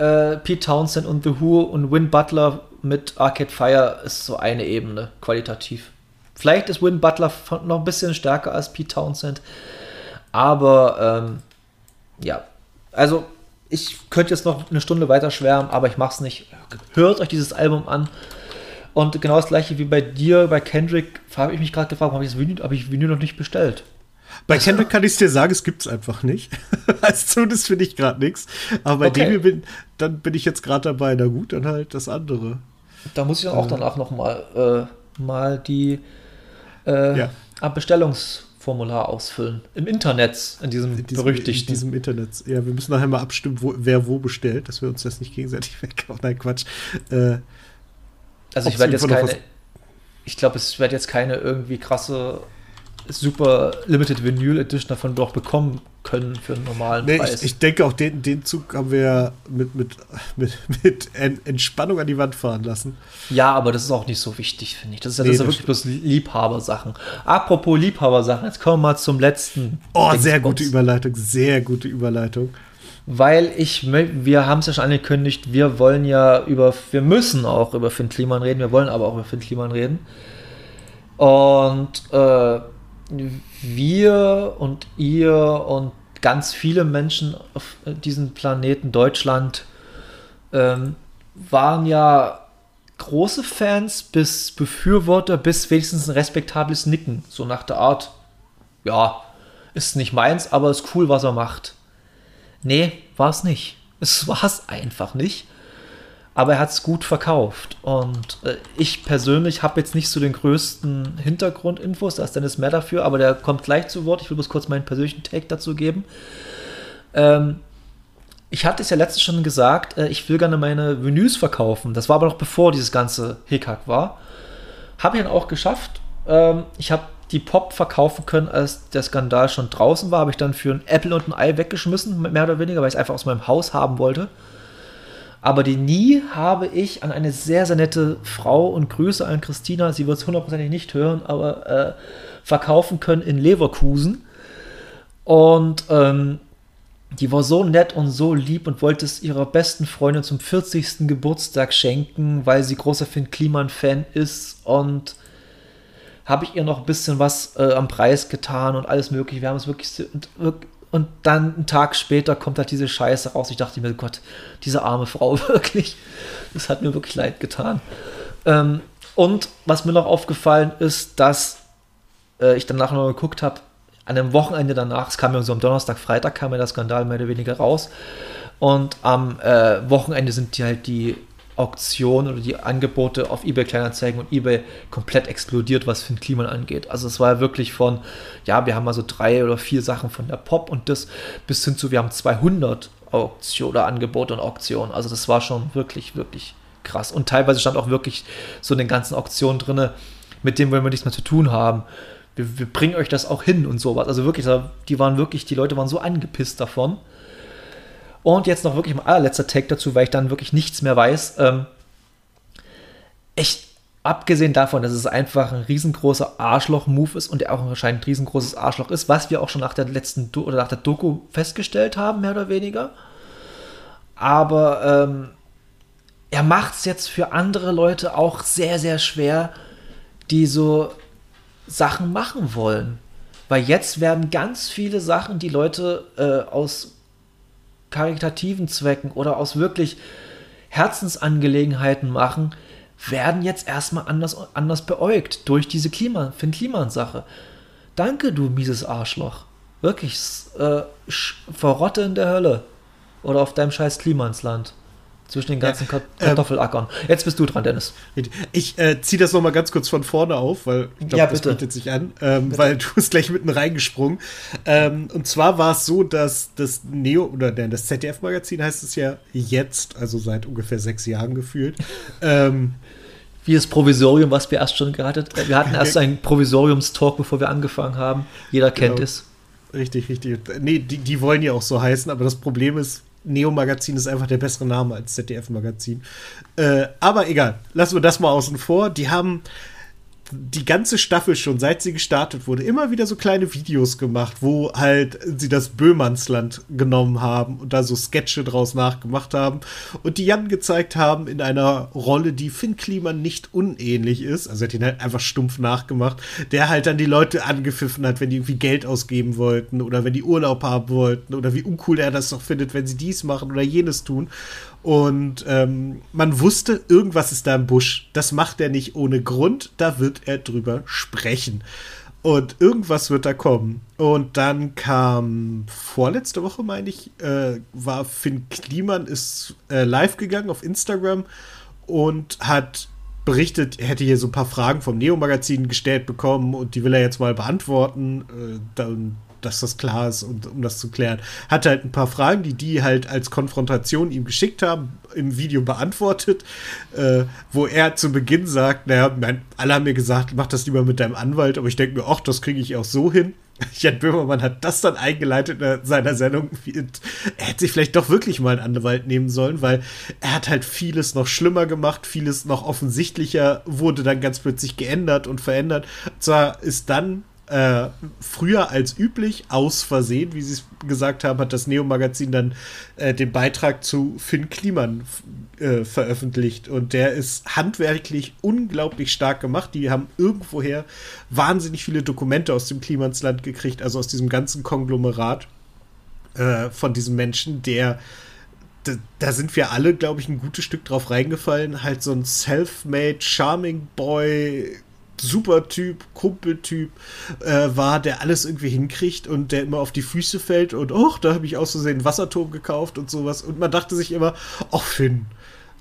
äh, Pete Townsend und The Who und Win Butler mit Arcade Fire ist so eine Ebene qualitativ. Vielleicht ist Win Butler noch ein bisschen stärker als Pete Townsend, aber ähm, ja, also ich könnte jetzt noch eine Stunde weiter schwärmen, aber ich mach's nicht. Hört euch dieses Album an. Und genau das gleiche wie bei dir, bei Kendrick, habe ich mich gerade gefragt, habe ich das Vinyl, habe ich Vinyl noch nicht bestellt? Bei Kendrick kann ich es dir sagen, es gibt es einfach nicht. [LAUGHS] also zumindest finde ich gerade nichts. Aber bei Okay. dem bin, dann bin ich jetzt gerade dabei. Na gut, dann halt das andere. Da muss ich dann auch danach noch mal, äh, mal die äh, ja. Bestellungsformular ausfüllen. Im Internet, in diesem, in diesem berüchtigten. In diesem Internet. Ja, wir müssen nachher mal abstimmen, wo, wer wo bestellt, dass wir uns das nicht gegenseitig [LAUGHS] wegkaufen. Nein, Quatsch. Äh, also ich werde jetzt keine. Ich glaube, es wird jetzt keine irgendwie krasse super Limited Vinyl Edition davon doch bekommen können für einen normalen nee, Preis. Ich, ich, denke auch, den, den Zug haben wir mit, mit, mit, mit Entspannung an die Wand fahren lassen. Ja, aber das ist auch nicht so wichtig, finde ich. Das ist ja, nee, das ist ja wirklich bloß Liebhabersachen. Apropos Liebhabersachen, jetzt kommen wir mal zum letzten. Oh, Dings sehr gute Überleitung, sehr gute Überleitung. Weil ich, wir haben es ja schon angekündigt, wir wollen ja über, wir müssen auch über Finn Kliman reden, wir wollen aber auch über Finn Kliman reden. Und äh, wir und ihr und ganz viele Menschen auf diesem Planeten Deutschland ähm, waren ja große Fans bis Befürworter bis wenigstens ein respektables Nicken. So nach der Art, ja, ist nicht meins, aber ist cool, was er macht. Nee, war es nicht. Es war es einfach nicht aber er hat es gut verkauft. Und äh, ich persönlich habe jetzt nicht so den größten Hintergrundinfos, da ist Dennis mehr dafür, aber der kommt gleich zu Wort. Ich will bloß kurz meinen persönlichen Take dazu geben. Ähm, ich hatte es ja letztens schon gesagt, äh, ich will gerne meine Vinyls verkaufen. Das war aber noch bevor dieses ganze Hickhack war. Habe ich dann auch geschafft. Ähm, ich habe die Pop verkaufen können, als der Skandal schon draußen war. Habe ich dann für ein Apple und ein Ei weggeschmissen, mehr oder weniger, weil ich es einfach aus meinem Haus haben wollte aber die nie habe ich an eine sehr, sehr nette Frau und Grüße an Christina, sie wird es hundertprozentig nicht hören, aber äh, verkaufen können in Leverkusen. Und ähm, die war so nett und so lieb und wollte es ihrer besten Freundin zum 40. Geburtstag schenken, weil sie großer Finn Kliman-Fan ist und habe ich ihr noch ein bisschen was äh, am Preis getan und alles mögliche. Wir haben es wirklich, und dann einen Tag später kommt halt diese Scheiße raus. Ich dachte mir, Gott, diese arme Frau [LAUGHS] wirklich. Das hat mir wirklich leid getan. Ähm, und was mir noch aufgefallen ist, dass äh, ich danach noch geguckt habe, an dem Wochenende danach, es kam ja so am Donnerstag, Freitag kam ja der Skandal mehr oder weniger raus. Und am äh, Wochenende sind die halt die Auktionen oder die Angebote auf eBay Kleinanzeigen und eBay komplett explodiert, was Finn Kliman angeht. Also es war wirklich von, ja, wir haben mal so drei oder vier Sachen von der Pop und das bis hin zu, wir haben 200 Auktionen oder Angebote und Auktionen. Also das war schon wirklich, wirklich krass. Und teilweise stand auch wirklich so in den ganzen Auktionen drin, mit dem wollen wir nichts mehr zu tun haben. Wir, wir bringen euch das auch hin und sowas. Also wirklich, die waren wirklich, die Leute waren so angepisst davon. Und jetzt noch wirklich mein allerletzter Take dazu, weil ich dann wirklich nichts mehr weiß. Ähm, echt, abgesehen davon, dass es einfach ein riesengroßer Arschloch-Move ist und er auch anscheinend ein riesengroßes Arschloch ist, was wir auch schon nach der letzten Do oder nach der Doku festgestellt haben, mehr oder weniger. Aber ähm, er macht es jetzt für andere Leute auch sehr, sehr schwer, die so Sachen machen wollen. Weil jetzt werden ganz viele Sachen, die Leute äh, aus karitativen Zwecken oder aus wirklich Herzensangelegenheiten machen, werden jetzt erstmal anders, anders beäugt durch diese Klima, Finn Kliman-Sache. Danke, du mieses Arschloch. Wirklich, äh, verrotte in der Hölle. Oder auf deinem scheiß Klimansland. Zwischen den ganzen ja, ähm, Kartoffelackern. Jetzt bist du dran, Dennis. Ich äh, ziehe das noch mal ganz kurz von vorne auf, weil ich glaube, ja, das bietet sich an, ähm, weil [LAUGHS] du bist gleich mitten reingesprungen. Ähm, und zwar war es so, dass das Neo oder das ZDF-Magazin heißt es ja jetzt, also seit ungefähr sechs Jahren gefühlt. ähm, wie das Provisorium, was wir erst schon gehabt haben. Wir hatten erst [LAUGHS] einen Provisoriumstalk, bevor wir angefangen haben. Jeder kennt genau. es. Richtig, richtig. Nee, die, die wollen ja auch so heißen, aber das Problem ist, Neo-Magazin ist einfach der bessere Name als ZDF-Magazin. Äh, aber egal, lassen wir das mal außen vor. Die haben die ganze Staffel schon, seit sie gestartet wurde, immer wieder so kleine Videos gemacht, wo halt sie das Böhmannsland genommen haben und da so Sketche draus nachgemacht haben und die Jan gezeigt haben in einer Rolle, die Finn Kliman nicht unähnlich ist. Also hat ihn halt einfach stumpf nachgemacht, der halt dann die Leute angepfiffen hat, wenn die irgendwie Geld ausgeben wollten oder wenn die Urlaub haben wollten oder wie uncool er das doch findet, wenn sie dies machen oder jenes tun. Und ähm, man wusste, irgendwas ist da im Busch. Das macht er nicht ohne Grund. Da wird er drüber sprechen. Und irgendwas wird da kommen. Und dann kam vorletzte Woche, meine ich, äh, war Finn Kliman ist äh, live gegangen auf Instagram und hat berichtet, er hätte hier so ein paar Fragen vom Neo-Magazin gestellt bekommen und die will er jetzt mal beantworten, äh, dann, dass das klar ist und um das zu klären. Hat halt ein paar Fragen, die die halt als Konfrontation ihm geschickt haben, im Video beantwortet, äh, wo er zu Beginn sagt, naja, mein, alle haben mir gesagt, mach das lieber mit deinem Anwalt, aber ich denke mir, ach, das kriege ich auch so hin. [LAUGHS] Jan Böhmermann hat das dann eingeleitet in seiner Sendung. Er hätte sich vielleicht doch wirklich mal einen Anwalt nehmen sollen, weil er hat halt vieles noch schlimmer gemacht, vieles noch offensichtlicher wurde dann ganz plötzlich geändert und verändert. Und zwar ist dann äh, früher als üblich, aus Versehen, wie sie es gesagt haben, hat das Neo-Magazin dann äh, den Beitrag zu Finn Kliman äh, veröffentlicht. Und der ist handwerklich unglaublich stark gemacht. Die haben irgendwoher wahnsinnig viele Dokumente aus dem Klimansland gekriegt, also aus diesem ganzen Konglomerat äh, von diesem Menschen, der da, da, sind wir alle, glaube ich, ein gutes Stück drauf reingefallen. Halt so ein self-made, charming Boy, super Typ, Kumpeltyp äh, war, der alles irgendwie hinkriegt und der immer auf die Füße fällt und oh, da habe ich aus Versehen einen Wasserturm gekauft und sowas. Und man dachte sich immer, ach Finn.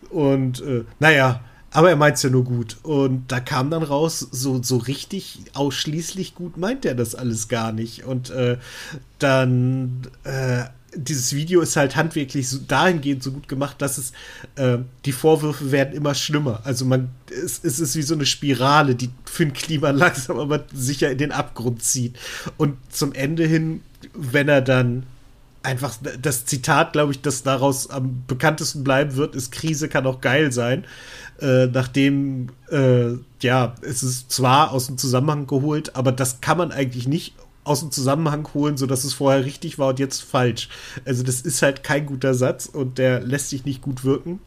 Und äh, naja, aber er meint es ja nur gut. Und da kam dann raus, so, so richtig ausschließlich gut meint er das alles gar nicht. Und äh, dann äh, dieses Video ist halt handwerklich so dahingehend so gut gemacht, dass es äh, die Vorwürfe werden immer schlimmer. Also man es, es ist wie so eine Spirale, die für ein Klima [LAUGHS] langsam aber sicher in den Abgrund zieht. Und zum Ende hin, wenn er dann einfach das Zitat, glaube ich, das daraus am bekanntesten bleiben wird, ist Krise kann auch geil sein. Äh, nachdem, äh, ja, es ist zwar aus dem Zusammenhang geholt, aber das kann man eigentlich nicht aus dem Zusammenhang holen, sodass es vorher richtig war und jetzt falsch. Also das ist halt kein guter Satz und der lässt sich nicht gut wirken.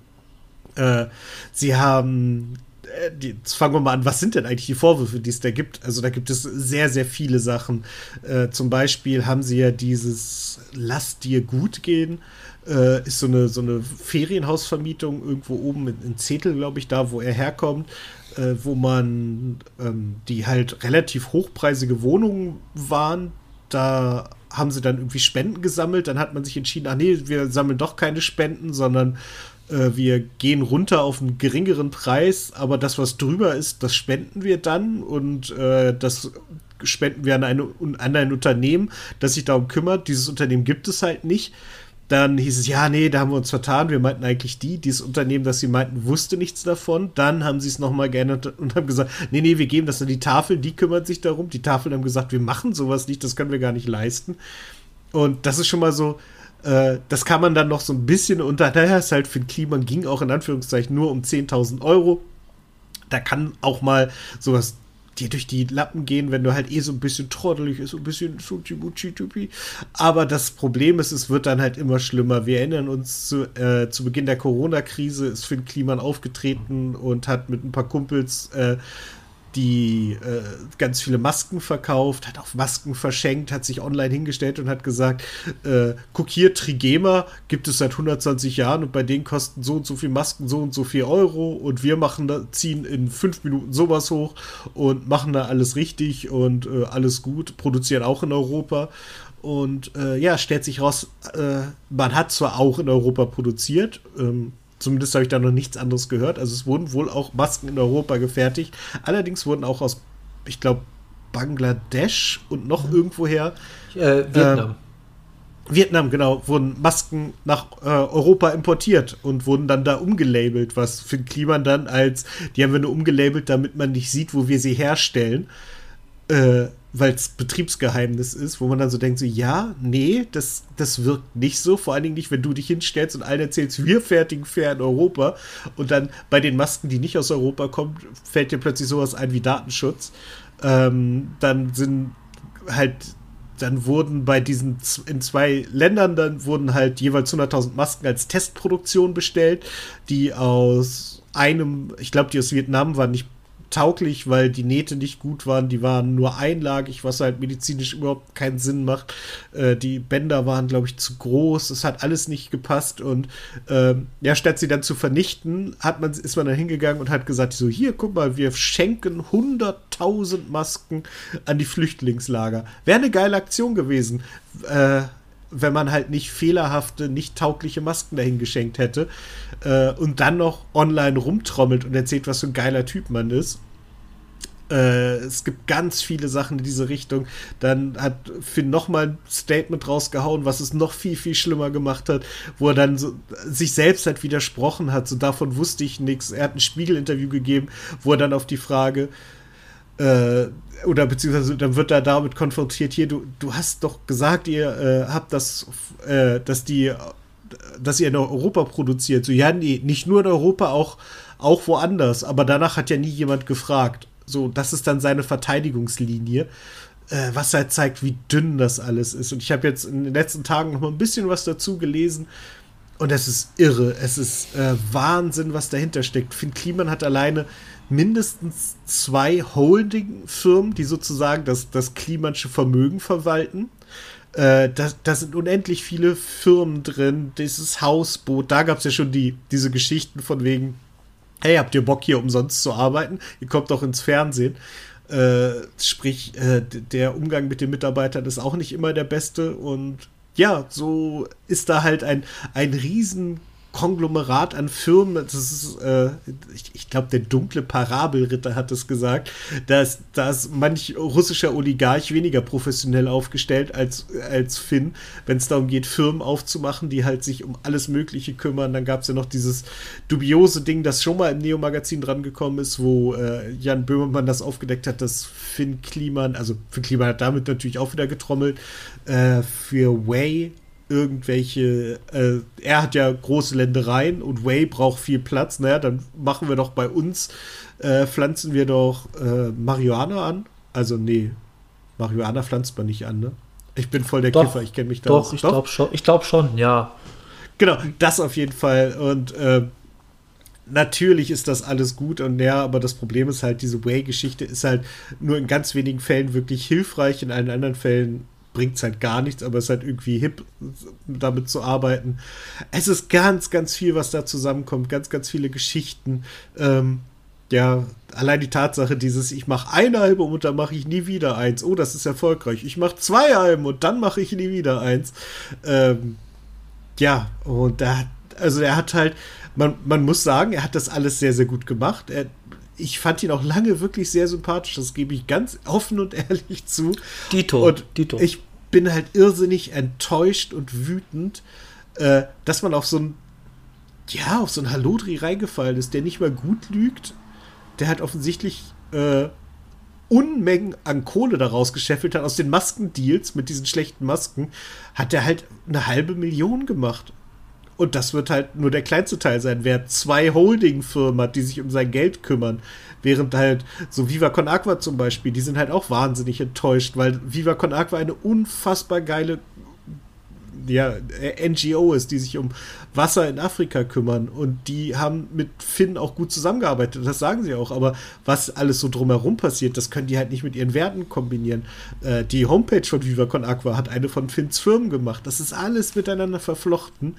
Äh, sie haben äh, jetzt fangen wir mal an, was sind denn eigentlich die Vorwürfe, die es da gibt? Also da gibt es sehr, sehr viele Sachen. Äh, zum Beispiel haben sie ja dieses Lass dir gut gehen, äh, ist so eine, so eine Ferienhausvermietung irgendwo oben in, in Zetel, glaube ich, da, wo er herkommt äh, wo man ähm, die halt relativ hochpreisige Wohnungen waren. Da haben sie dann irgendwie Spenden gesammelt. Dann hat man sich entschieden, ach nee, wir sammeln doch keine Spenden, sondern äh, wir gehen runter auf einen geringeren Preis. Aber das, was drüber ist, das spenden wir dann und äh, das spenden wir an, eine, an ein Unternehmen, das sich darum kümmert. Dieses Unternehmen gibt es halt nicht. Dann hieß es, ja, nee, da haben wir uns vertan. Wir meinten eigentlich die. Dieses Unternehmen, das sie meinten, wusste nichts davon. Dann haben sie es nochmal geändert und haben gesagt, nee, nee, wir geben das an die Tafel, die kümmert sich darum. Die Tafel haben gesagt, wir machen sowas nicht, das können wir gar nicht leisten. Und das ist schon mal so, äh, das kann man dann noch so ein bisschen unter, naja, ist halt für den Klima, ging auch in Anführungszeichen nur um 10.000 Euro. Da kann auch mal sowas dir durch die Lappen gehen, wenn du halt eh so ein bisschen trottelig ist, so ein bisschen suchi Aber das Problem ist, es wird dann halt immer schlimmer. Wir erinnern uns zu, äh, zu Beginn der Corona-Krise ist Finn Kliman aufgetreten und hat mit ein paar Kumpels äh, die äh, ganz viele Masken verkauft, hat auch Masken verschenkt, hat sich online hingestellt und hat gesagt, äh, guck hier, Trigema gibt es seit 120 Jahren und bei denen kosten so und so viel Masken so und so viel Euro und wir machen da, ziehen in fünf Minuten sowas hoch und machen da alles richtig und äh, alles gut, produzieren auch in Europa. Und äh, ja, stellt sich raus, äh, man hat zwar auch in Europa produziert, ähm, Zumindest habe ich da noch nichts anderes gehört. Also es wurden wohl auch Masken in Europa gefertigt. Allerdings wurden auch aus, ich glaube, Bangladesch und noch mhm. irgendwoher. Äh, Vietnam. Äh, Vietnam, genau, wurden Masken nach äh, Europa importiert und wurden dann da umgelabelt, was für Kliman dann als, die haben wir nur umgelabelt, damit man nicht sieht, wo wir sie herstellen. Äh, weil es Betriebsgeheimnis ist, wo man dann so denkt, so, ja, nee, das, das wirkt nicht so, vor allen Dingen nicht, wenn du dich hinstellst und allen erzählst, wir fertigen fair in Europa und dann bei den Masken, die nicht aus Europa kommen, fällt dir plötzlich sowas ein wie Datenschutz. Ähm, dann sind halt, dann wurden bei diesen, in zwei Ländern, dann wurden halt jeweils 100.000 Masken als Testproduktion bestellt, die aus einem, ich glaube, die aus Vietnam waren nicht tauglich, weil die Nähte nicht gut waren. Die waren nur einlagig, was halt medizinisch überhaupt keinen Sinn macht. Äh, die Bänder waren, glaube ich, zu groß. Es hat alles nicht gepasst. Und äh, ja, statt sie dann zu vernichten, hat man, ist man dann hingegangen und hat gesagt: So, hier, guck mal, wir schenken 100.000 Masken an die Flüchtlingslager. Wäre eine geile Aktion gewesen. Äh, wenn man halt nicht fehlerhafte, nicht taugliche Masken dahin geschenkt hätte äh, und dann noch online rumtrommelt und erzählt, was für ein geiler Typ man ist. Äh, es gibt ganz viele Sachen in diese Richtung. Dann hat Finn nochmal ein Statement rausgehauen, was es noch viel, viel schlimmer gemacht hat, wo er dann so, sich selbst halt widersprochen hat. So davon wusste ich nichts. Er hat ein Spiegel-Interview gegeben, wo er dann auf die Frage, äh, oder beziehungsweise dann wird er damit konfrontiert, hier, du, du hast doch gesagt, ihr äh, habt das, äh, dass die, dass ihr in Europa produziert. So, ja, nee, nicht nur in Europa, auch, auch woanders. Aber danach hat ja nie jemand gefragt. So, das ist dann seine Verteidigungslinie, äh, was halt zeigt, wie dünn das alles ist. Und ich habe jetzt in den letzten Tagen noch mal ein bisschen was dazu gelesen. Und es ist irre. Es ist äh, Wahnsinn, was dahinter steckt. Finn Kliman hat alleine mindestens zwei Holding-Firmen, die sozusagen das, das Klimansche Vermögen verwalten. Äh, da, da, sind unendlich viele Firmen drin. Dieses Hausboot, da gab es ja schon die, diese Geschichten von wegen, hey, habt ihr Bock hier umsonst zu arbeiten? Ihr kommt doch ins Fernsehen. Äh, sprich, äh, der Umgang mit den Mitarbeitern ist auch nicht immer der beste und ja, so ist da halt ein, ein riesen Konglomerat an Firmen, das ist, äh, ich, ich glaube, der dunkle Parabelritter hat es gesagt, dass, dass manch russischer Oligarch weniger professionell aufgestellt als, als Finn, wenn es darum geht, Firmen aufzumachen, die halt sich um alles Mögliche kümmern. Dann gab es ja noch dieses dubiose Ding, das schon mal im Neo-Magazin drangekommen ist, wo äh, Jan Böhmermann das aufgedeckt hat, dass Finn Kliman, also Finn Kliman hat damit natürlich auch wieder getrommelt, äh, für Way irgendwelche, äh, er hat ja große Ländereien und Way braucht viel Platz, naja, dann machen wir doch bei uns, äh, pflanzen wir doch äh, Marihuana an. Also nee, Marihuana pflanzt man nicht an, ne? Ich bin voll der doch, Kiffer, ich kenne mich da Doch, aus. ich glaube schon, ich glaube schon, ja. Genau, das auf jeden Fall und äh, natürlich ist das alles gut und ja, aber das Problem ist halt, diese Way-Geschichte ist halt nur in ganz wenigen Fällen wirklich hilfreich, in allen anderen Fällen bringt es halt gar nichts, aber es ist halt irgendwie hip, damit zu arbeiten. Es ist ganz, ganz viel, was da zusammenkommt, ganz, ganz viele Geschichten. Ähm, ja, allein die Tatsache, dieses, ich mache ein Album und dann mache ich nie wieder eins. Oh, das ist erfolgreich. Ich mache zwei Alben und dann mache ich nie wieder eins. Ähm, ja, und da, also er hat halt, man, man muss sagen, er hat das alles sehr, sehr gut gemacht. Er, ich fand ihn auch lange wirklich sehr sympathisch. Das gebe ich ganz offen und [LAUGHS] ehrlich zu. Dito. Und Dito. ich bin halt irrsinnig enttäuscht und wütend, äh, dass man auf so ein, ja, auf so ein Halodri reingefallen ist, der nicht mal gut lügt. Der hat offensichtlich äh, Unmengen an Kohle daraus gescheffelt hat, aus den Maskendeals mit diesen schlechten Masken, hat er halt eine halbe Million gemacht. Und das wird halt nur der kleinste Teil sein. Wer zwei Holding-Firmen hat, die sich um sein Geld kümmern, während halt so Viva Con Aqua zum Beispiel, die sind halt auch wahnsinnig enttäuscht, weil Viva Con Aqua eine unfassbar geile ja, NGO ist, die sich um Wasser in Afrika kümmern. Und die haben mit Finn auch gut zusammengearbeitet, das sagen sie auch, aber was alles so drumherum passiert, das können die halt nicht mit ihren Werten kombinieren. Äh, die Homepage von Viva Con Aqua hat eine von Finns Firmen gemacht, das ist alles miteinander verflochten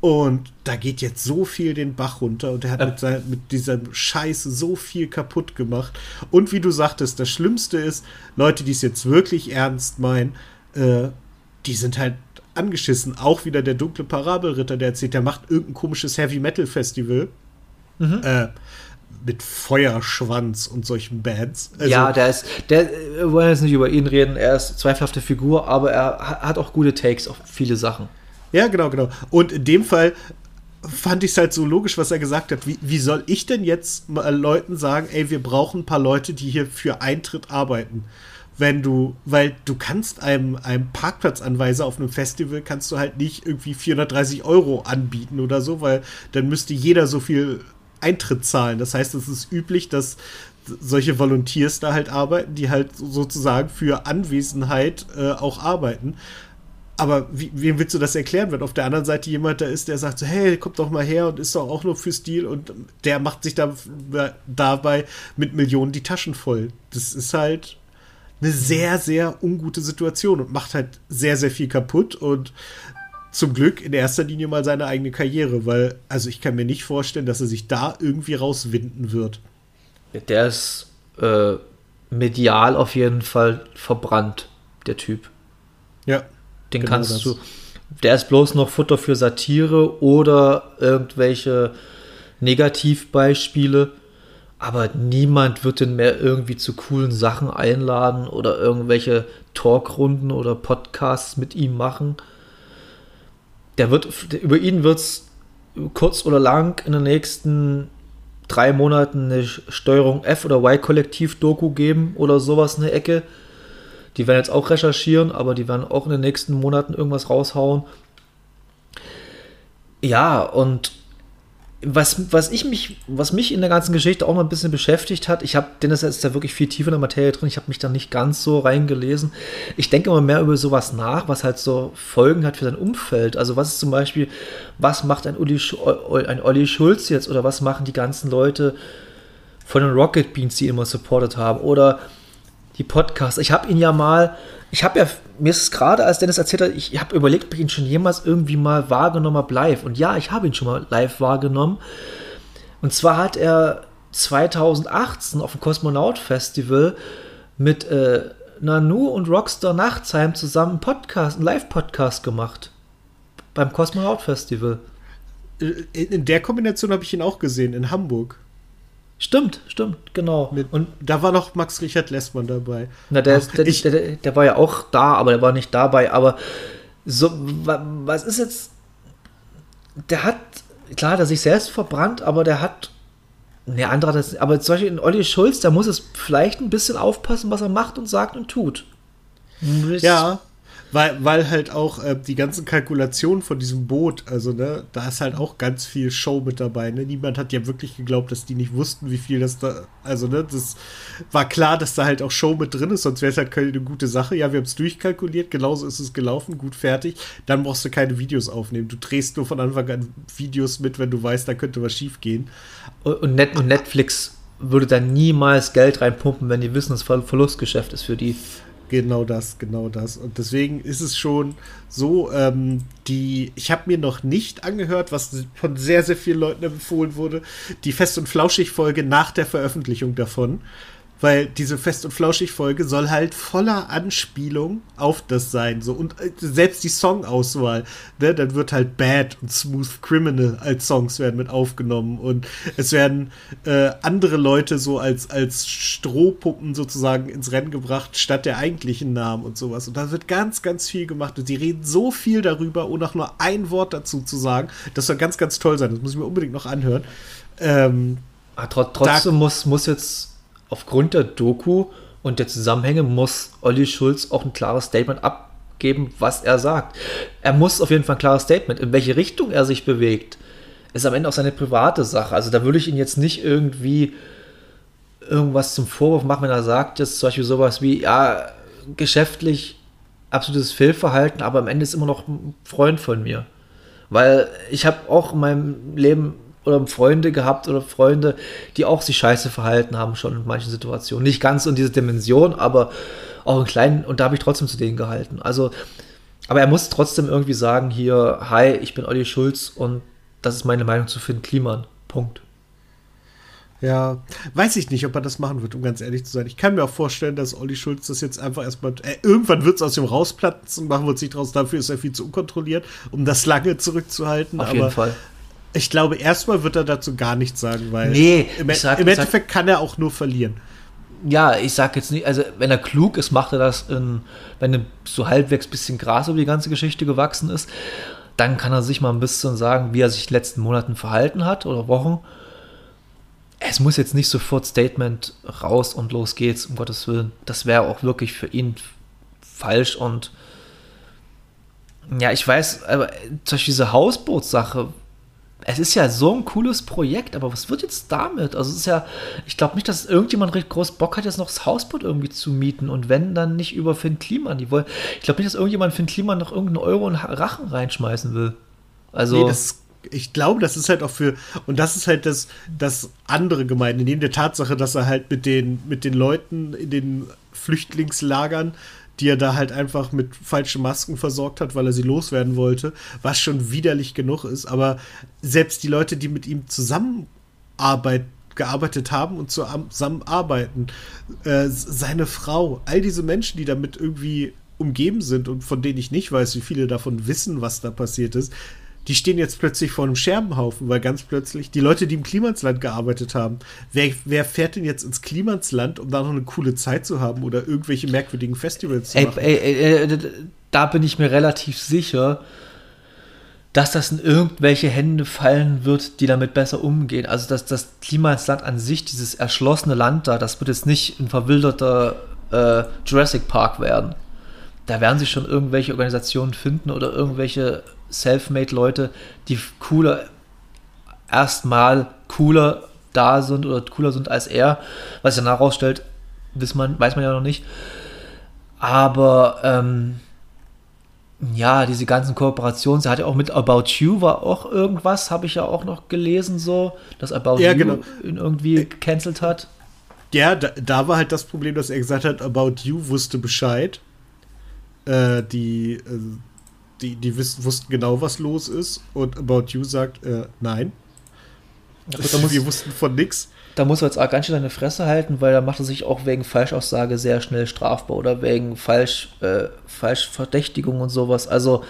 und da geht jetzt so viel den Bach runter und er hat mit, sein, mit diesem Scheiß so viel kaputt gemacht. Und wie du sagtest, das Schlimmste ist, Leute, die es jetzt wirklich ernst meinen, äh, die sind halt angeschissen. Auch wieder der dunkle Parabelritter, der erzählt, der macht irgendein komisches Heavy Metal Festival. Mhm. Äh, mit Feuerschwanz und solchen Bands. Also, ja, der ist, der, wir wollen jetzt nicht über ihn reden, er ist zweifelhafte Figur, aber er hat auch gute Takes auf viele Sachen. Ja, genau, genau. Und in dem Fall fand ich es halt so logisch, was er gesagt hat. Wie, wie soll ich denn jetzt mal Leuten sagen, ey, wir brauchen ein paar Leute, die hier für Eintritt arbeiten? Wenn du, weil du kannst einem, einem Parkplatzanweiser auf einem Festival kannst du halt nicht irgendwie 430 Euro anbieten oder so, weil dann müsste jeder so viel Eintritt zahlen. Das heißt, es ist üblich, dass solche Volunteers da halt arbeiten, die halt sozusagen für Anwesenheit äh, auch arbeiten. Aber wie, wem willst du das erklären, wenn auf der anderen Seite jemand da ist, der sagt so, hey, kommt doch mal her und ist doch auch nur für Stil und der macht sich da, dabei mit Millionen die Taschen voll. Das ist halt eine sehr, sehr ungute Situation und macht halt sehr, sehr viel kaputt und zum Glück in erster Linie mal seine eigene Karriere, weil, also ich kann mir nicht vorstellen, dass er sich da irgendwie rauswinden wird. Der ist äh, medial auf jeden Fall verbrannt, der Typ. Ja. Den Genau kannst das. du. Der ist bloß noch Futter für Satire oder irgendwelche Negativbeispiele. Aber niemand wird den mehr irgendwie zu coolen Sachen einladen oder irgendwelche Talkrunden oder Podcasts mit ihm machen. Der wird, über ihn wird es kurz oder lang in den nächsten drei Monaten eine Steuerung F oder Y-Kollektiv-Doku geben oder sowas in der Ecke. Die werden jetzt auch recherchieren, aber die werden auch in den nächsten Monaten irgendwas raushauen. Ja, und was, was ich mich, was mich in der ganzen Geschichte auch noch ein bisschen beschäftigt hat, ich habe, Dennis ist da wirklich viel tiefer in der Materie drin, ich habe mich da nicht ganz so reingelesen. Ich denke immer mehr über sowas nach, was halt so Folgen hat für sein Umfeld. Also was ist zum Beispiel, was macht ein Uli, ein Olli Schulz jetzt oder was machen die ganzen Leute von den Rocket Beans, die ihn immer supportet haben oder die Podcasts. Ich habe ihn ja mal, ich habe ja, mir ist gerade, als Dennis erzählt hat, ich habe überlegt, ob ich ihn schon jemals irgendwie mal wahrgenommen habe live. Und ja, ich habe ihn schon mal live wahrgenommen. Und zwar hat er 2018 auf dem Kosmonaut Festival mit äh, Nanu und Rockstar Nachtsheim zusammen einen Podcast, einen Live-Podcast gemacht. Beim Kosmonaut Festival. Äh, in der Kombination habe ich ihn auch gesehen, in Hamburg. Stimmt, stimmt, genau. Mit, und da war noch Max Richard Lessmann dabei. Na, der, Ach, der, ich- der, der, der war ja auch da, aber der war nicht dabei. Aber so, wa- was ist jetzt? Der hat, klar, hat er sich selbst verbrannt, aber der hat. Ne, andere hat das. Aber zum Beispiel in Olli Schulz, der muss es vielleicht ein bisschen aufpassen, was er macht und sagt und tut. Ja, weil, weil halt auch äh, die ganzen Kalkulationen von diesem Boot, also ne, da ist halt auch ganz viel Show mit dabei. Ne? Niemand hat ja wirklich geglaubt, dass die nicht wussten, wie viel das da. Also, ne, das war klar, dass da halt auch Show mit drin ist, sonst wäre es halt keine gute Sache. Ja, wir haben es durchkalkuliert, genauso ist es gelaufen, gut fertig. Dann brauchst du keine Videos aufnehmen. Du drehst nur von Anfang an Videos mit, wenn du weißt, da könnte was schief gehen. Und, Net und Netflix würde da niemals Geld reinpumpen, wenn die wissen, dass es Ver- Verlustgeschäft ist für die. Genau das, genau das. Und deswegen ist es schon so, ähm, die, ich habe mir noch nicht angehört, was von sehr, sehr vielen Leuten empfohlen wurde, die Fest- und Flauschig-Folge nach der Veröffentlichung davon. Weil diese Fest- und Flauschig-Folge soll halt voller Anspielung auf das sein. So. Und äh, selbst die Songauswahl, ne, dann wird halt Bad und Smooth Criminal als Songs werden mit aufgenommen. Und es werden äh, andere Leute so als, als Strohpuppen sozusagen ins Rennen gebracht, statt der eigentlichen Namen und sowas. Und da wird ganz, ganz viel gemacht. Und die reden so viel darüber, ohne auch nur ein Wort dazu zu sagen. Das soll ganz, ganz toll sein. Das muss ich mir unbedingt noch anhören. Ähm, tro trotzdem muss, muss jetzt aufgrund der Doku und der Zusammenhänge muss Olli Schulz auch ein klares Statement abgeben, was er sagt. Er muss auf jeden Fall ein klares Statement, in welche Richtung er sich bewegt, ist am Ende auch seine private Sache. Also da würde ich ihn jetzt nicht irgendwie irgendwas zum Vorwurf machen, wenn er sagt, jetzt zum Beispiel sowas wie, ja, geschäftlich absolutes Fehlverhalten, aber am Ende ist immer noch ein Freund von mir. Weil ich habe auch in meinem Leben oder Freunde gehabt oder Freunde, die auch sich scheiße verhalten haben schon in manchen Situationen. Nicht ganz in dieser Dimension, aber auch in kleinen, und da habe ich trotzdem zu denen gehalten. Also, aber er muss trotzdem irgendwie sagen, hier, hi, ich bin Olli Schulz und das ist meine Meinung zu Finn Kliman. Punkt. Ja, weiß ich nicht, ob er das machen wird, um ganz ehrlich zu sein. Ich kann mir auch vorstellen, dass Olli Schulz das jetzt einfach erstmal. Äh, irgendwann wird es aus ihm rausplatzen, machen wir uns nicht draus. Dafür ist er viel zu unkontrolliert, um das lange zurückzuhalten. Auf Aber jeden Fall. Ich glaube, erstmal wird er dazu gar nichts sagen, weil Nee, im, sag- im ich sag- Endeffekt kann er auch nur verlieren. Ja, ich sag jetzt nicht, also wenn er klug ist, macht er das, in, wenn so halbwegs bisschen Gras über die ganze Geschichte gewachsen ist, dann kann er sich mal ein bisschen sagen, wie er sich in den letzten Monaten verhalten hat oder Wochen. Es muss jetzt nicht sofort Statement raus und los geht's, um Gottes Willen. Das wäre auch wirklich für ihn falsch und ja, ich weiß, aber zum Beispiel diese Hausbootssache, es ist ja so ein cooles Projekt, aber was wird jetzt damit? Also es ist ja, ich glaube nicht, dass irgendjemand recht groß Bock hat, jetzt noch das Hausboot irgendwie zu mieten und wenn, dann nicht über Finn Kliman. Die wollen, ich glaube nicht, dass irgendjemand Finn Kliman noch irgendeinen Euro in Rachen reinschmeißen will. Also, Nee, das, ich glaube, das ist halt auch für, und das ist halt das, das andere Gemeinde, neben der Tatsache, dass er halt mit den, mit den Leuten in den Flüchtlingslagern, die er da halt einfach mit falschen Masken versorgt hat, weil er sie loswerden wollte, was schon widerlich genug ist. Aber selbst die Leute, die mit ihm zusammenarbeit, gearbeitet haben und zusammenarbeiten, äh, seine Frau, all diese Menschen, die damit irgendwie umgeben sind und von denen ich nicht weiß, wie viele davon wissen, was da passiert ist, die stehen jetzt plötzlich vor einem Scherbenhaufen, weil ganz plötzlich die Leute, die im Klimansland gearbeitet haben, wer, wer fährt denn jetzt ins Klimansland, um da noch eine coole Zeit zu haben oder irgendwelche merkwürdigen Festivals zu ey, machen? ey, ey, da bin ich mir relativ sicher, dass das in irgendwelche Hände fallen wird, die damit besser umgehen. Also dass das Klimansland an sich, dieses erschlossene Land da, das wird jetzt nicht ein verwilderter äh, Jurassic Park werden. Da werden sich schon irgendwelche Organisationen finden oder irgendwelche Selfmade-Leute, die cooler, erstmal cooler da sind oder cooler sind als er. Was sich danach herausstellt, weiß man, weiß man ja noch nicht. Aber ähm, ja, diese ganzen Kooperationen, sie hat ja auch mit About You war auch irgendwas, habe ich ja auch noch gelesen, so, dass About Ja, You genau. ihn irgendwie gecancelt hat. Ja, da, da war halt das Problem, dass er gesagt hat, About You wusste Bescheid. Äh, die, äh, die, die wiss, wussten genau, was los ist. Und About You sagt, äh, nein. Ja, gut, da [LAUGHS] muss- Wir wussten von nix. Da muss er jetzt auch ganz schön seine Fresse halten, weil da macht er sich auch wegen Falschaussage sehr schnell strafbar oder wegen Falsch, äh, Falschverdächtigung und sowas. Also,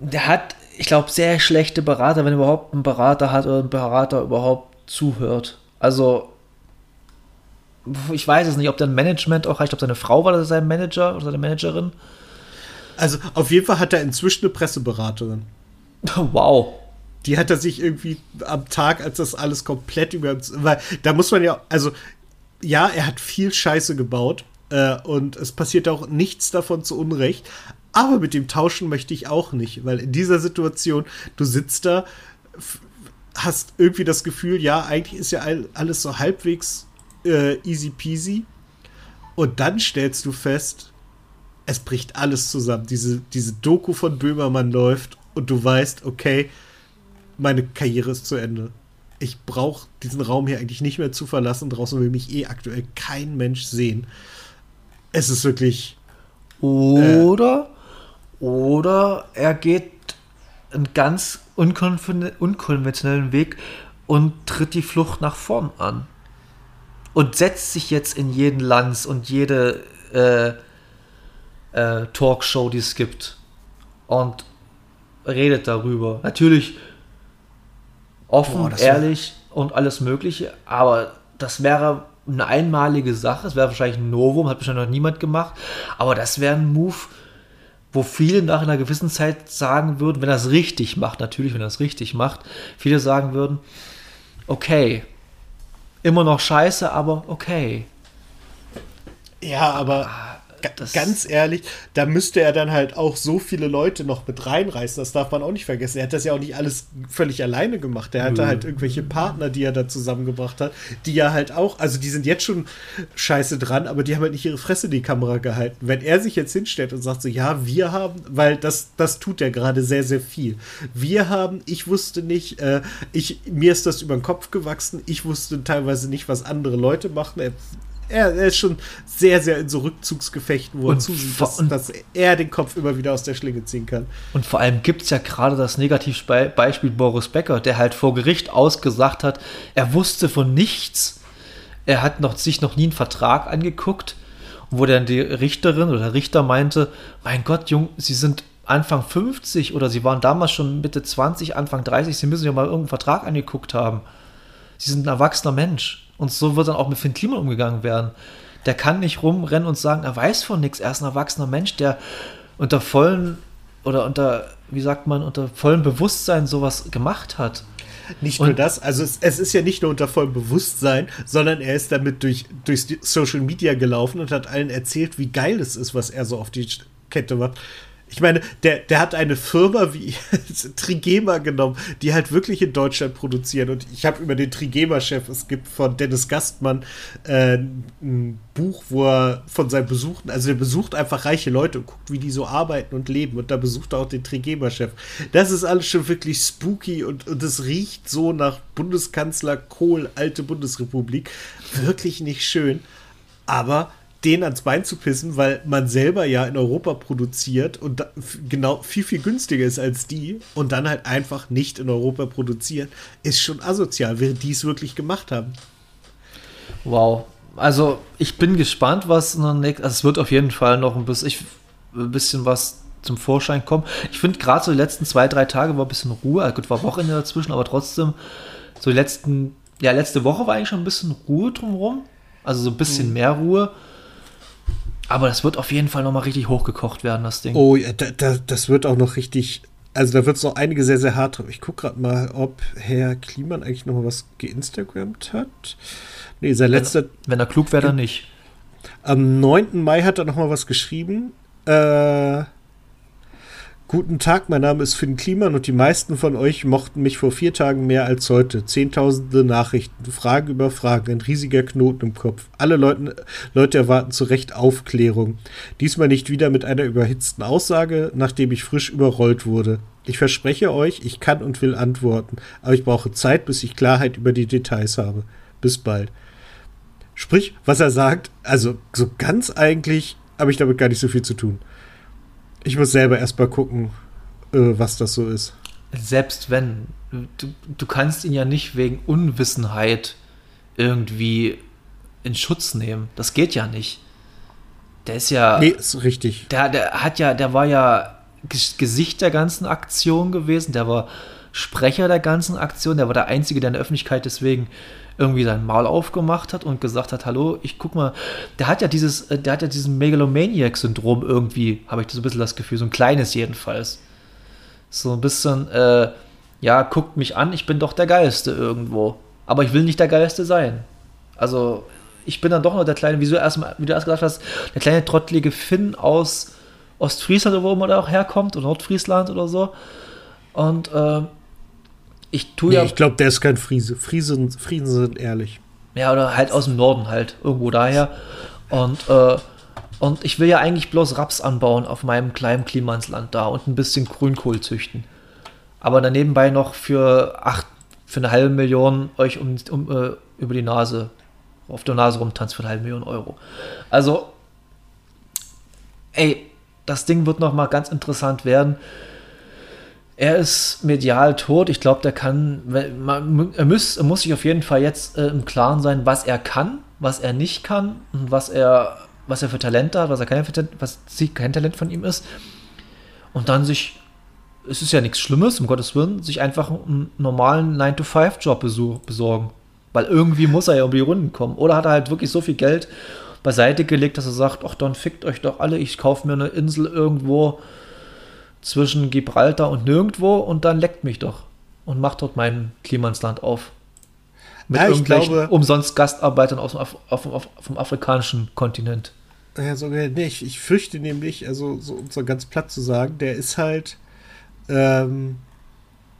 der hat, ich glaube, sehr schlechte Berater, wenn er überhaupt einen Berater hat oder ein Berater überhaupt zuhört. Also, ich weiß es nicht, ob der ein Management auch hat. Ich glaube, seine Frau war sein Manager oder seine Managerin. Also auf jeden Fall hat er inzwischen eine Presseberaterin. [LAUGHS] Wow. Die hat er sich irgendwie am Tag, als das alles komplett über. Weil da muss man ja, also ja, er hat viel Scheiße gebaut äh, und es passiert auch nichts davon zu Unrecht. Aber mit dem Tauschen möchte ich auch nicht, weil in dieser Situation, du sitzt da, hast irgendwie das Gefühl, ja, eigentlich ist ja all- alles so halbwegs äh, easy peasy. Und dann stellst du fest, es bricht alles zusammen. Diese, diese Doku von Böhmermann läuft und du weißt, okay, meine Karriere ist zu Ende. Ich brauche diesen Raum hier eigentlich nicht mehr zu verlassen. Draußen will mich eh aktuell kein Mensch sehen. Es ist wirklich. Oder, oder er geht einen ganz unkonven- unkonventionellen Weg und tritt die Flucht nach vorn an. Und setzt sich jetzt in jeden Lanz und jede äh, äh, Talkshow, die es gibt. Und redet darüber. Natürlich offen, Boah, ehrlich und alles Mögliche, aber das wäre eine einmalige Sache. Es wäre wahrscheinlich ein Novum, hat wahrscheinlich noch niemand gemacht, aber das wäre ein Move, wo viele nach einer gewissen Zeit sagen würden, wenn er es richtig macht, natürlich, wenn er es richtig macht, viele sagen würden, okay, immer noch scheiße, aber okay. Ja, aber das- ganz ehrlich, da müsste er dann halt auch so viele Leute noch mit reinreißen. Das darf man auch nicht vergessen. Er hat das ja auch nicht alles völlig alleine gemacht. Er hatte Nö. halt irgendwelche Partner, die er da zusammengebracht hat, die ja halt auch, also die sind jetzt schon scheiße dran, aber die haben halt nicht ihre Fresse in die Kamera gehalten. Wenn er sich jetzt hinstellt und sagt so, ja, wir haben, weil das, das tut er gerade sehr, sehr viel. Wir haben, ich wusste nicht, äh, ich, mir ist das über den Kopf gewachsen, ich wusste teilweise nicht, was andere Leute machen. Er, er, er ist schon sehr, sehr in so Rückzugsgefechten, wo er Und zusieht, vor- dass, dass er den Kopf immer wieder aus der Schlinge ziehen kann. Und vor allem gibt es ja gerade das Negativbeispiel Boris Becker, der halt vor Gericht ausgesagt hat, er wusste von nichts. Er hat noch, sich noch nie einen Vertrag angeguckt, wo dann die Richterin oder der Richter meinte, mein Gott, Jung, Sie sind Anfang 50 oder Sie waren damals schon Mitte 20, Anfang 30, Sie müssen ja mal irgendeinen Vertrag angeguckt haben. Sie sind ein erwachsener Mensch. Und so wird dann auch mit Finn Kliman umgegangen werden. Der kann nicht rumrennen und sagen, er weiß von nichts. Er ist ein erwachsener Mensch, der unter vollen oder unter, wie sagt man, unter vollem Bewusstsein sowas gemacht hat. Nicht Und- nur das, also es, es ist ja nicht nur unter vollem Bewusstsein, sondern er ist damit durch, durch die Social Media gelaufen und hat allen erzählt, wie geil es ist, was er so auf die Kette macht. Ich meine, der, der hat eine Firma wie [LAUGHS] Trigema genommen, die halt wirklich in Deutschland produzieren. Und ich habe über den Trigema-Chef, es gibt von Dennis Gastmann äh, ein Buch, wo er von seinen Besuchen, also er besucht einfach reiche Leute und guckt, wie die so arbeiten und leben. Und da besucht er auch den Trigema-Chef. Das ist alles schon wirklich spooky und, und es riecht so nach Bundeskanzler Kohl, alte Bundesrepublik. Wirklich nicht schön. Aber den ans Bein zu pissen, weil man selber ja in Europa produziert und genau viel, viel günstiger ist als die und dann halt einfach nicht in Europa produzieren, ist schon asozial, während die es wirklich gemacht haben. Wow. also ich bin gespannt, was nächsten. Also es wird auf jeden Fall noch ein bisschen, ich, ein bisschen was zum Vorschein kommen. Ich finde gerade so die letzten zwei, drei Tage war ein bisschen Ruhe. Also gut, war Wochenende dazwischen, aber trotzdem, so die letzten, ja, letzte Woche war eigentlich schon ein bisschen Ruhe drumherum. Also so ein bisschen mhm. mehr Ruhe. Aber das wird auf jeden Fall nochmal richtig hochgekocht werden, das Ding. Oh ja, da, da, das wird auch noch richtig. Also da wird es noch einige sehr, sehr hart drauf. Ich gucke gerade mal, ob Herr Kliman eigentlich nochmal was geinstagrammt hat. Nee, sein letzter. Wenn, wenn er klug wäre, dann nicht. Am 9. Mai hat er nochmal was geschrieben. Äh Guten Tag, mein Name ist Finn Kliman und die meisten von euch mochten mich vor vier Tagen mehr als heute. Zehntausende Nachrichten, Fragen über Fragen, ein riesiger Knoten im Kopf. Alle Leute, Leute erwarten zu Recht Aufklärung. Diesmal nicht wieder mit einer überhitzten Aussage, nachdem ich frisch überrollt wurde. Ich verspreche euch, ich kann und will antworten, aber ich brauche Zeit, bis ich Klarheit über die Details habe. Bis bald. Sprich, was er sagt, also so ganz eigentlich habe ich damit gar nicht so viel zu tun. Ich muss selber erstmal gucken, äh, was das so ist. Selbst wenn. Du, du kannst ihn ja nicht wegen Unwissenheit irgendwie in Schutz nehmen. Das geht ja nicht. Der ist ja. Nee, ist richtig. Der, der hat ja, der war ja Gesicht der ganzen Aktion gewesen. Der war Sprecher der ganzen Aktion. Der war der Einzige, der in der Öffentlichkeit deswegen irgendwie sein Maul aufgemacht hat und gesagt hat, hallo, ich guck mal, der hat ja dieses, äh, der hat ja diesen Megalomaniac-Syndrom irgendwie, habe ich so ein bisschen das Gefühl, so ein kleines jedenfalls. So ein bisschen, äh, ja, guckt mich an, ich bin doch der Geilste irgendwo. Aber ich will nicht der Geilste sein. Also, ich bin dann doch noch der kleine, wie du erst, wie du erst gesagt hast, der kleine trottlige Finn aus Ostfriesland, wo man da auch herkommt, oder Nordfriesland oder so. Und äh, ich tue nee, ja. Ich glaube, der ist kein Friese. Friesen, Friesen sind ehrlich. Ja, oder halt aus dem Norden halt, irgendwo daher. Und, äh, und ich will ja eigentlich bloß Raps anbauen auf meinem kleinen Klimansland da und ein bisschen Grünkohl züchten. Aber dann nebenbei noch für, acht, für eine halbe Million euch um, um äh, über die Nase, auf der Nase rumtanzt für eine halbe Million Euro. Also, ey, das Ding wird noch mal ganz interessant werden er ist medial tot. Ich glaube, der kann, man, er, muss, er muss sich auf jeden Fall jetzt äh, im Klaren sein, was er kann, was er nicht kann und was er, was er für Talent hat, was er kein, was kein Talent von ihm ist. Und dann sich, es ist ja nichts Schlimmes, um Gottes Willen, sich einfach einen normalen 9-to-5-Job besorgen. Weil irgendwie muss er ja um die Runden kommen. Oder hat er halt wirklich so viel Geld beiseite gelegt, dass er sagt, ach, dann fickt euch doch alle, ich kaufe mir eine Insel irgendwo zwischen Gibraltar und nirgendwo und dann leckt mich doch und macht dort mein Klimansland auf. Mit ja, irgendwelchen glaube, umsonst Gastarbeitern aus dem Af auf, auf, vom afrikanischen Kontinent. Ja, sogar nicht. Ich fürchte nämlich, also so, um so ganz platt zu sagen, der ist halt ähm,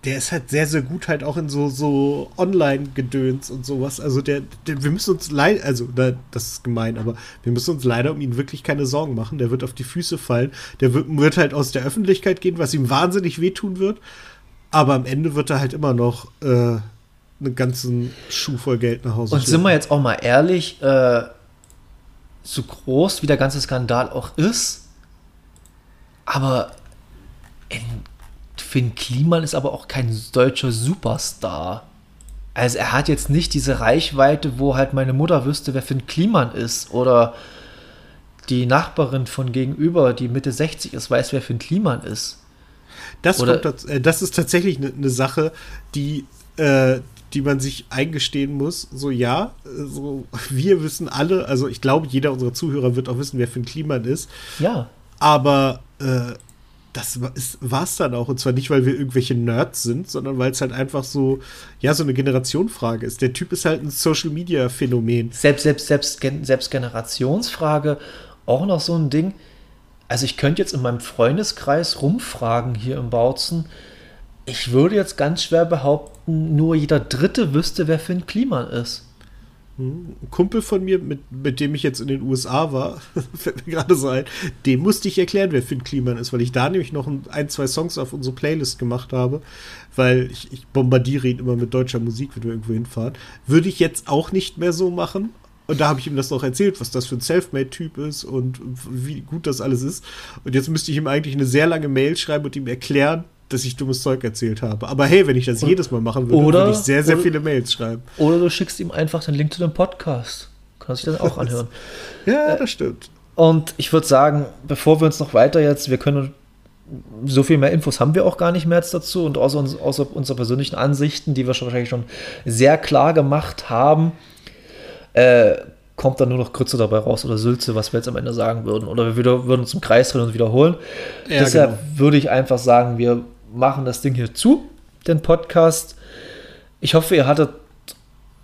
der ist halt sehr, sehr gut halt auch in so, so Online-Gedöns und sowas. Also der, der wir müssen uns leider, also da, das ist gemein, aber wir müssen uns leider um ihn wirklich keine Sorgen machen. Der wird auf die Füße fallen. Der wird, wird halt aus der Öffentlichkeit gehen, was ihm wahnsinnig wehtun wird. Aber am Ende wird er halt immer noch äh, einen ganzen Schuh voll Geld nach Hause Und sind wir jetzt auch mal ehrlich, äh, so groß wie der ganze Skandal auch ist, aber in Finn Kliman ist aber auch kein deutscher Superstar. Also er hat jetzt nicht diese Reichweite, wo halt meine Mutter wüsste, wer Finn Kliman ist. Oder die Nachbarin von gegenüber, die Mitte 60 ist, weiß, wer Finn Kliman ist. Das, kommt, äh, das ist tatsächlich eine ne Sache, die, äh, die man sich eingestehen muss. So, ja, so, [LAUGHS] wir wissen alle, also ich glaube, jeder unserer Zuhörer wird auch wissen, wer Finn Kliman ist. Ja. Aber äh, das war es dann auch. Und zwar nicht, weil wir irgendwelche Nerds sind, sondern weil es halt einfach so, ja, so eine Generationfrage ist. Der Typ ist halt ein Social-Media-Phänomen. Selbst, selbst, selbst, selbst Generationsfrage, auch noch so ein Ding. Also ich könnte jetzt in meinem Freundeskreis rumfragen hier im Bautzen. Ich würde jetzt ganz schwer behaupten, nur jeder Dritte wüsste, wer Finn Kliman ist. Ein Kumpel von mir, mit, mit dem ich jetzt in den USA war, [LAUGHS] fällt mir gerade so ein, dem musste ich erklären, wer Finn Kliman ist, weil ich da nämlich noch ein, zwei Songs auf unsere Playlist gemacht habe, weil ich, ich bombardiere ihn immer mit deutscher Musik, wenn wir irgendwo hinfahren. Würde ich jetzt auch nicht mehr so machen. Und da habe ich ihm das noch erzählt, was das für ein Selfmade-Typ ist und wie gut das alles ist. Und jetzt müsste ich ihm eigentlich eine sehr lange Mail schreiben und ihm erklären, dass ich dummes Zeug erzählt habe. Aber hey, wenn ich das jedes Mal machen würde, oder, würde ich sehr, sehr oder, viele Mails schreiben. Oder du schickst ihm einfach den Link zu dem Podcast. Kann sich das auch [LAUGHS] anhören. ja, das stimmt. Und ich würde sagen, bevor wir uns noch weiter jetzt, wir können so viel mehr Infos haben wir auch gar nicht mehr jetzt dazu und außer, uns, außer unserer persönlichen Ansichten, die wir schon wahrscheinlich schon sehr klar gemacht haben, äh, kommt dann nur noch Grütze dabei raus oder Sülze, was wir jetzt am Ende sagen würden. Oder wir wieder, würden uns im Kreis drehen und wiederholen. Ja, Deshalb genau. würde ich einfach sagen, wir machen das Ding hier zu, den Podcast. Ich hoffe, ihr hattet,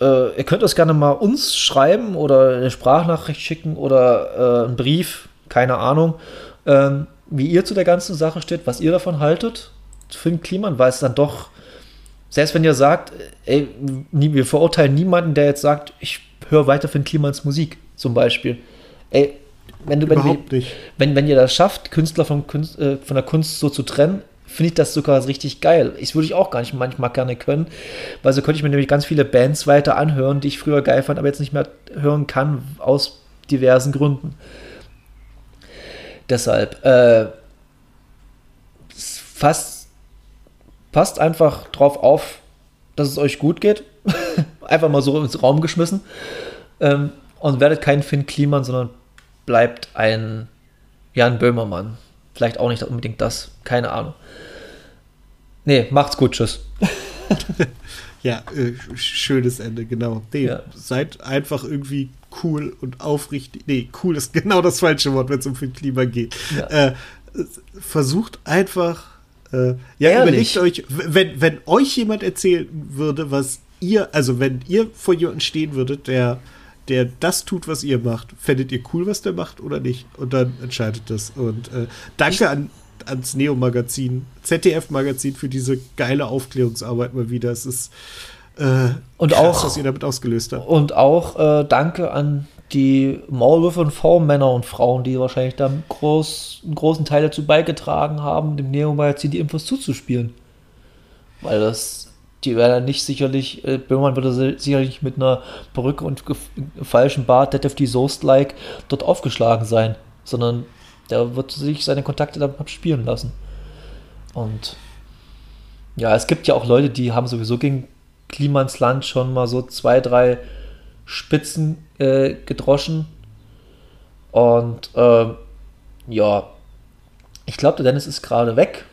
äh, ihr könnt das gerne mal uns schreiben oder eine Sprachnachricht schicken oder äh, einen Brief, keine Ahnung, ähm, wie ihr zu der ganzen Sache steht, was ihr davon haltet. Finn Kliman, weil es dann doch, selbst wenn ihr sagt, ey, wir verurteilen niemanden, der jetzt sagt, ich höre weiter Finn Klimans Musik, zum Beispiel. Ey, wenn du, wenn, wenn, wenn ihr das schafft, Künstler von, Kunst, äh, von der Kunst so zu trennen, finde ich das sogar richtig geil. Ich würde ich auch gar nicht manchmal gerne können, weil so könnte ich mir nämlich ganz viele Bands weiter anhören, die ich früher geil fand, aber jetzt nicht mehr hören kann, aus diversen Gründen. Deshalb, äh, es fasst, passt einfach drauf auf, dass es euch gut geht. [LAUGHS] einfach mal so ins Raum geschmissen. Ähm, und werdet kein Finn Kliman, sondern bleibt ein Jan Böhmermann. Vielleicht auch nicht unbedingt das. Keine Ahnung. Nee, macht's gut. Tschüss. [LAUGHS] Ja, äh, sch- schönes Ende, genau. Nee, Ja. Seid einfach irgendwie cool und aufrichtig. Nee, cool ist genau das falsche Wort, wenn es um viel Klima geht. Ja. Äh, versucht einfach, äh, ja, Ehrlich. überlegt euch, wenn, wenn euch jemand erzählen würde, was ihr, also wenn ihr vor jemandem stehen würdet, der, der das tut, was ihr macht, fändet ihr cool, was der macht oder nicht? Und dann entscheidet das. Und äh, danke an, ans Neo-Magazin, ZDF-Magazin für diese geile Aufklärungsarbeit mal wieder. Es ist äh, Und krass, auch- was ihr damit ausgelöst habt. Und auch äh, danke an die Maulwürfe und V-Männer und Frauen, die wahrscheinlich da groß, einen großen Teil dazu beigetragen haben, dem Neo-Magazin die Infos zuzuspielen. Weil das, die wäre nicht sicherlich, äh, Böhmermann würde si- sicherlich mit einer Perücke und falschen Bart, die Soast-like, dort aufgeschlagen sein, sondern der wird sich seine Kontakte damit spielen lassen. Und ja, es gibt ja auch Leute, die haben sowieso gegen Klimans Land schon mal so zwei, drei Spitzen äh, gedroschen. Und ähm, ja, ich glaube, der Dennis ist gerade weg.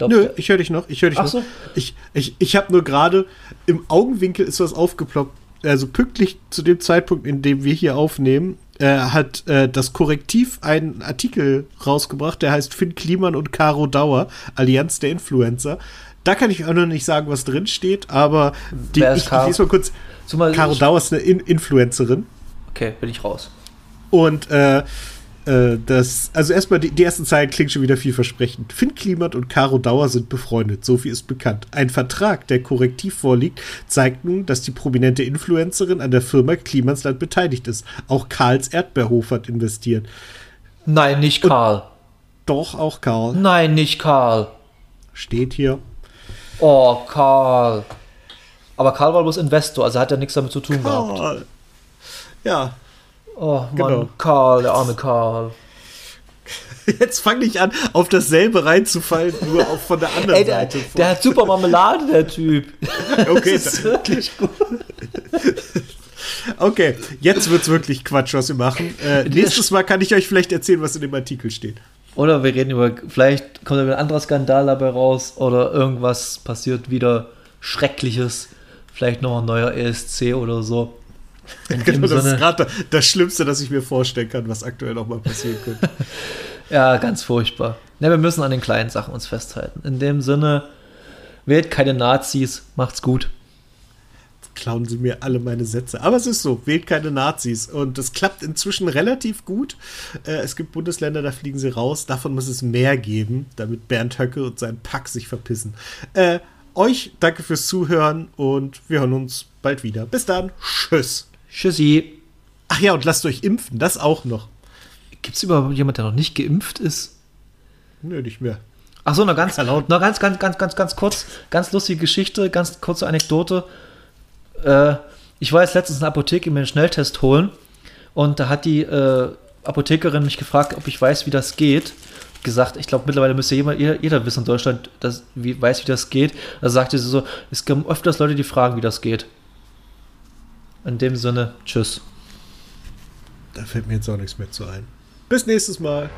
Ich glaube, Nö, ich höre dich noch. Ich höre dich Ach noch. so. Ich, ich, ich habe nur gerade im Augenwinkel ist was aufgeploppt. Also pünktlich zu dem Zeitpunkt, in dem wir hier aufnehmen, äh, hat äh, das Korrektiv einen Artikel rausgebracht, der heißt Finn Kliman und Caro Dauer, Allianz der Influencer. Da kann ich auch noch nicht sagen, was drin steht, aber die, ich, ich lese mal kurz. Zumal Caro Dauer ist eine In Influencerin. Okay, bin ich raus. Und äh, äh, das, also erstmal die, die ersten Zeilen klingen schon wieder vielversprechend. Finn Klimat und Caro Dauer sind befreundet, so viel ist bekannt. Ein Vertrag, der korrektiv vorliegt, zeigt nun, dass die prominente Influencerin an der Firma Klimansland beteiligt ist. Auch Karls Erdbeerhof hat investiert. Nein, nicht Karl. Doch, auch Karl. Nein, nicht Karl. Steht hier. Oh, Karl. Aber Karl war bloß Investor, also hat er nichts damit zu tun gehabt. Karl. Ja, Oh Mann, Genau. Karl, der arme Karl. [LAUGHS] jetzt fang nicht an, auf dasselbe reinzufallen, nur auch von der anderen Ey, der, Seite. der hat super Marmelade, der Typ. [LAUGHS] okay, Das ist wirklich gut. [LAUGHS] Okay, jetzt wird's wirklich Quatsch, was wir machen. Äh, nächstes Mal kann ich euch vielleicht erzählen, was in dem Artikel steht. Oder wir reden über, vielleicht kommt ein anderer Skandal dabei raus oder irgendwas passiert wieder Schreckliches. Vielleicht noch ein neuer ESC oder so. [LAUGHS] Genau, das ist Sinne, gerade das Schlimmste, das ich mir vorstellen kann, was aktuell noch mal passieren könnte. [LAUGHS] ja, ganz furchtbar. Ja, wir müssen an den kleinen Sachen uns festhalten. In dem Sinne, wählt keine Nazis, macht's gut. Klauen sie mir alle meine Sätze. Aber es ist so, wählt keine Nazis. Und das klappt inzwischen relativ gut. Äh, es gibt Bundesländer, da fliegen sie raus. Davon muss es mehr geben, damit Bernd Höcke und sein Pack sich verpissen. Äh, euch danke fürs Zuhören und wir hören uns bald wieder. Bis dann. Tschüss. Tschüssi. Ach ja, und lasst euch impfen, das auch noch. Gibt es überhaupt jemanden, der noch nicht geimpft ist? Nö, nicht mehr. Ach so, noch ganz, noch ganz, ganz, ganz, ganz, ganz kurz, ganz lustige Geschichte, ganz kurze Anekdote. Äh, ich war jetzt letztens in der Apotheke mir einen Schnelltest holen und da hat die äh, Apothekerin mich gefragt, ob ich weiß, wie das geht. Gesagt, ich glaube, mittlerweile müsste jemand, jeder, jeder wissen in Deutschland, dass, wie, weiß, wie das geht. Da sagte sie so, es gibt öfters Leute, die fragen, wie das geht. In dem Sinne, tschüss. Da fällt mir jetzt auch nichts mehr zu ein. Bis nächstes Mal.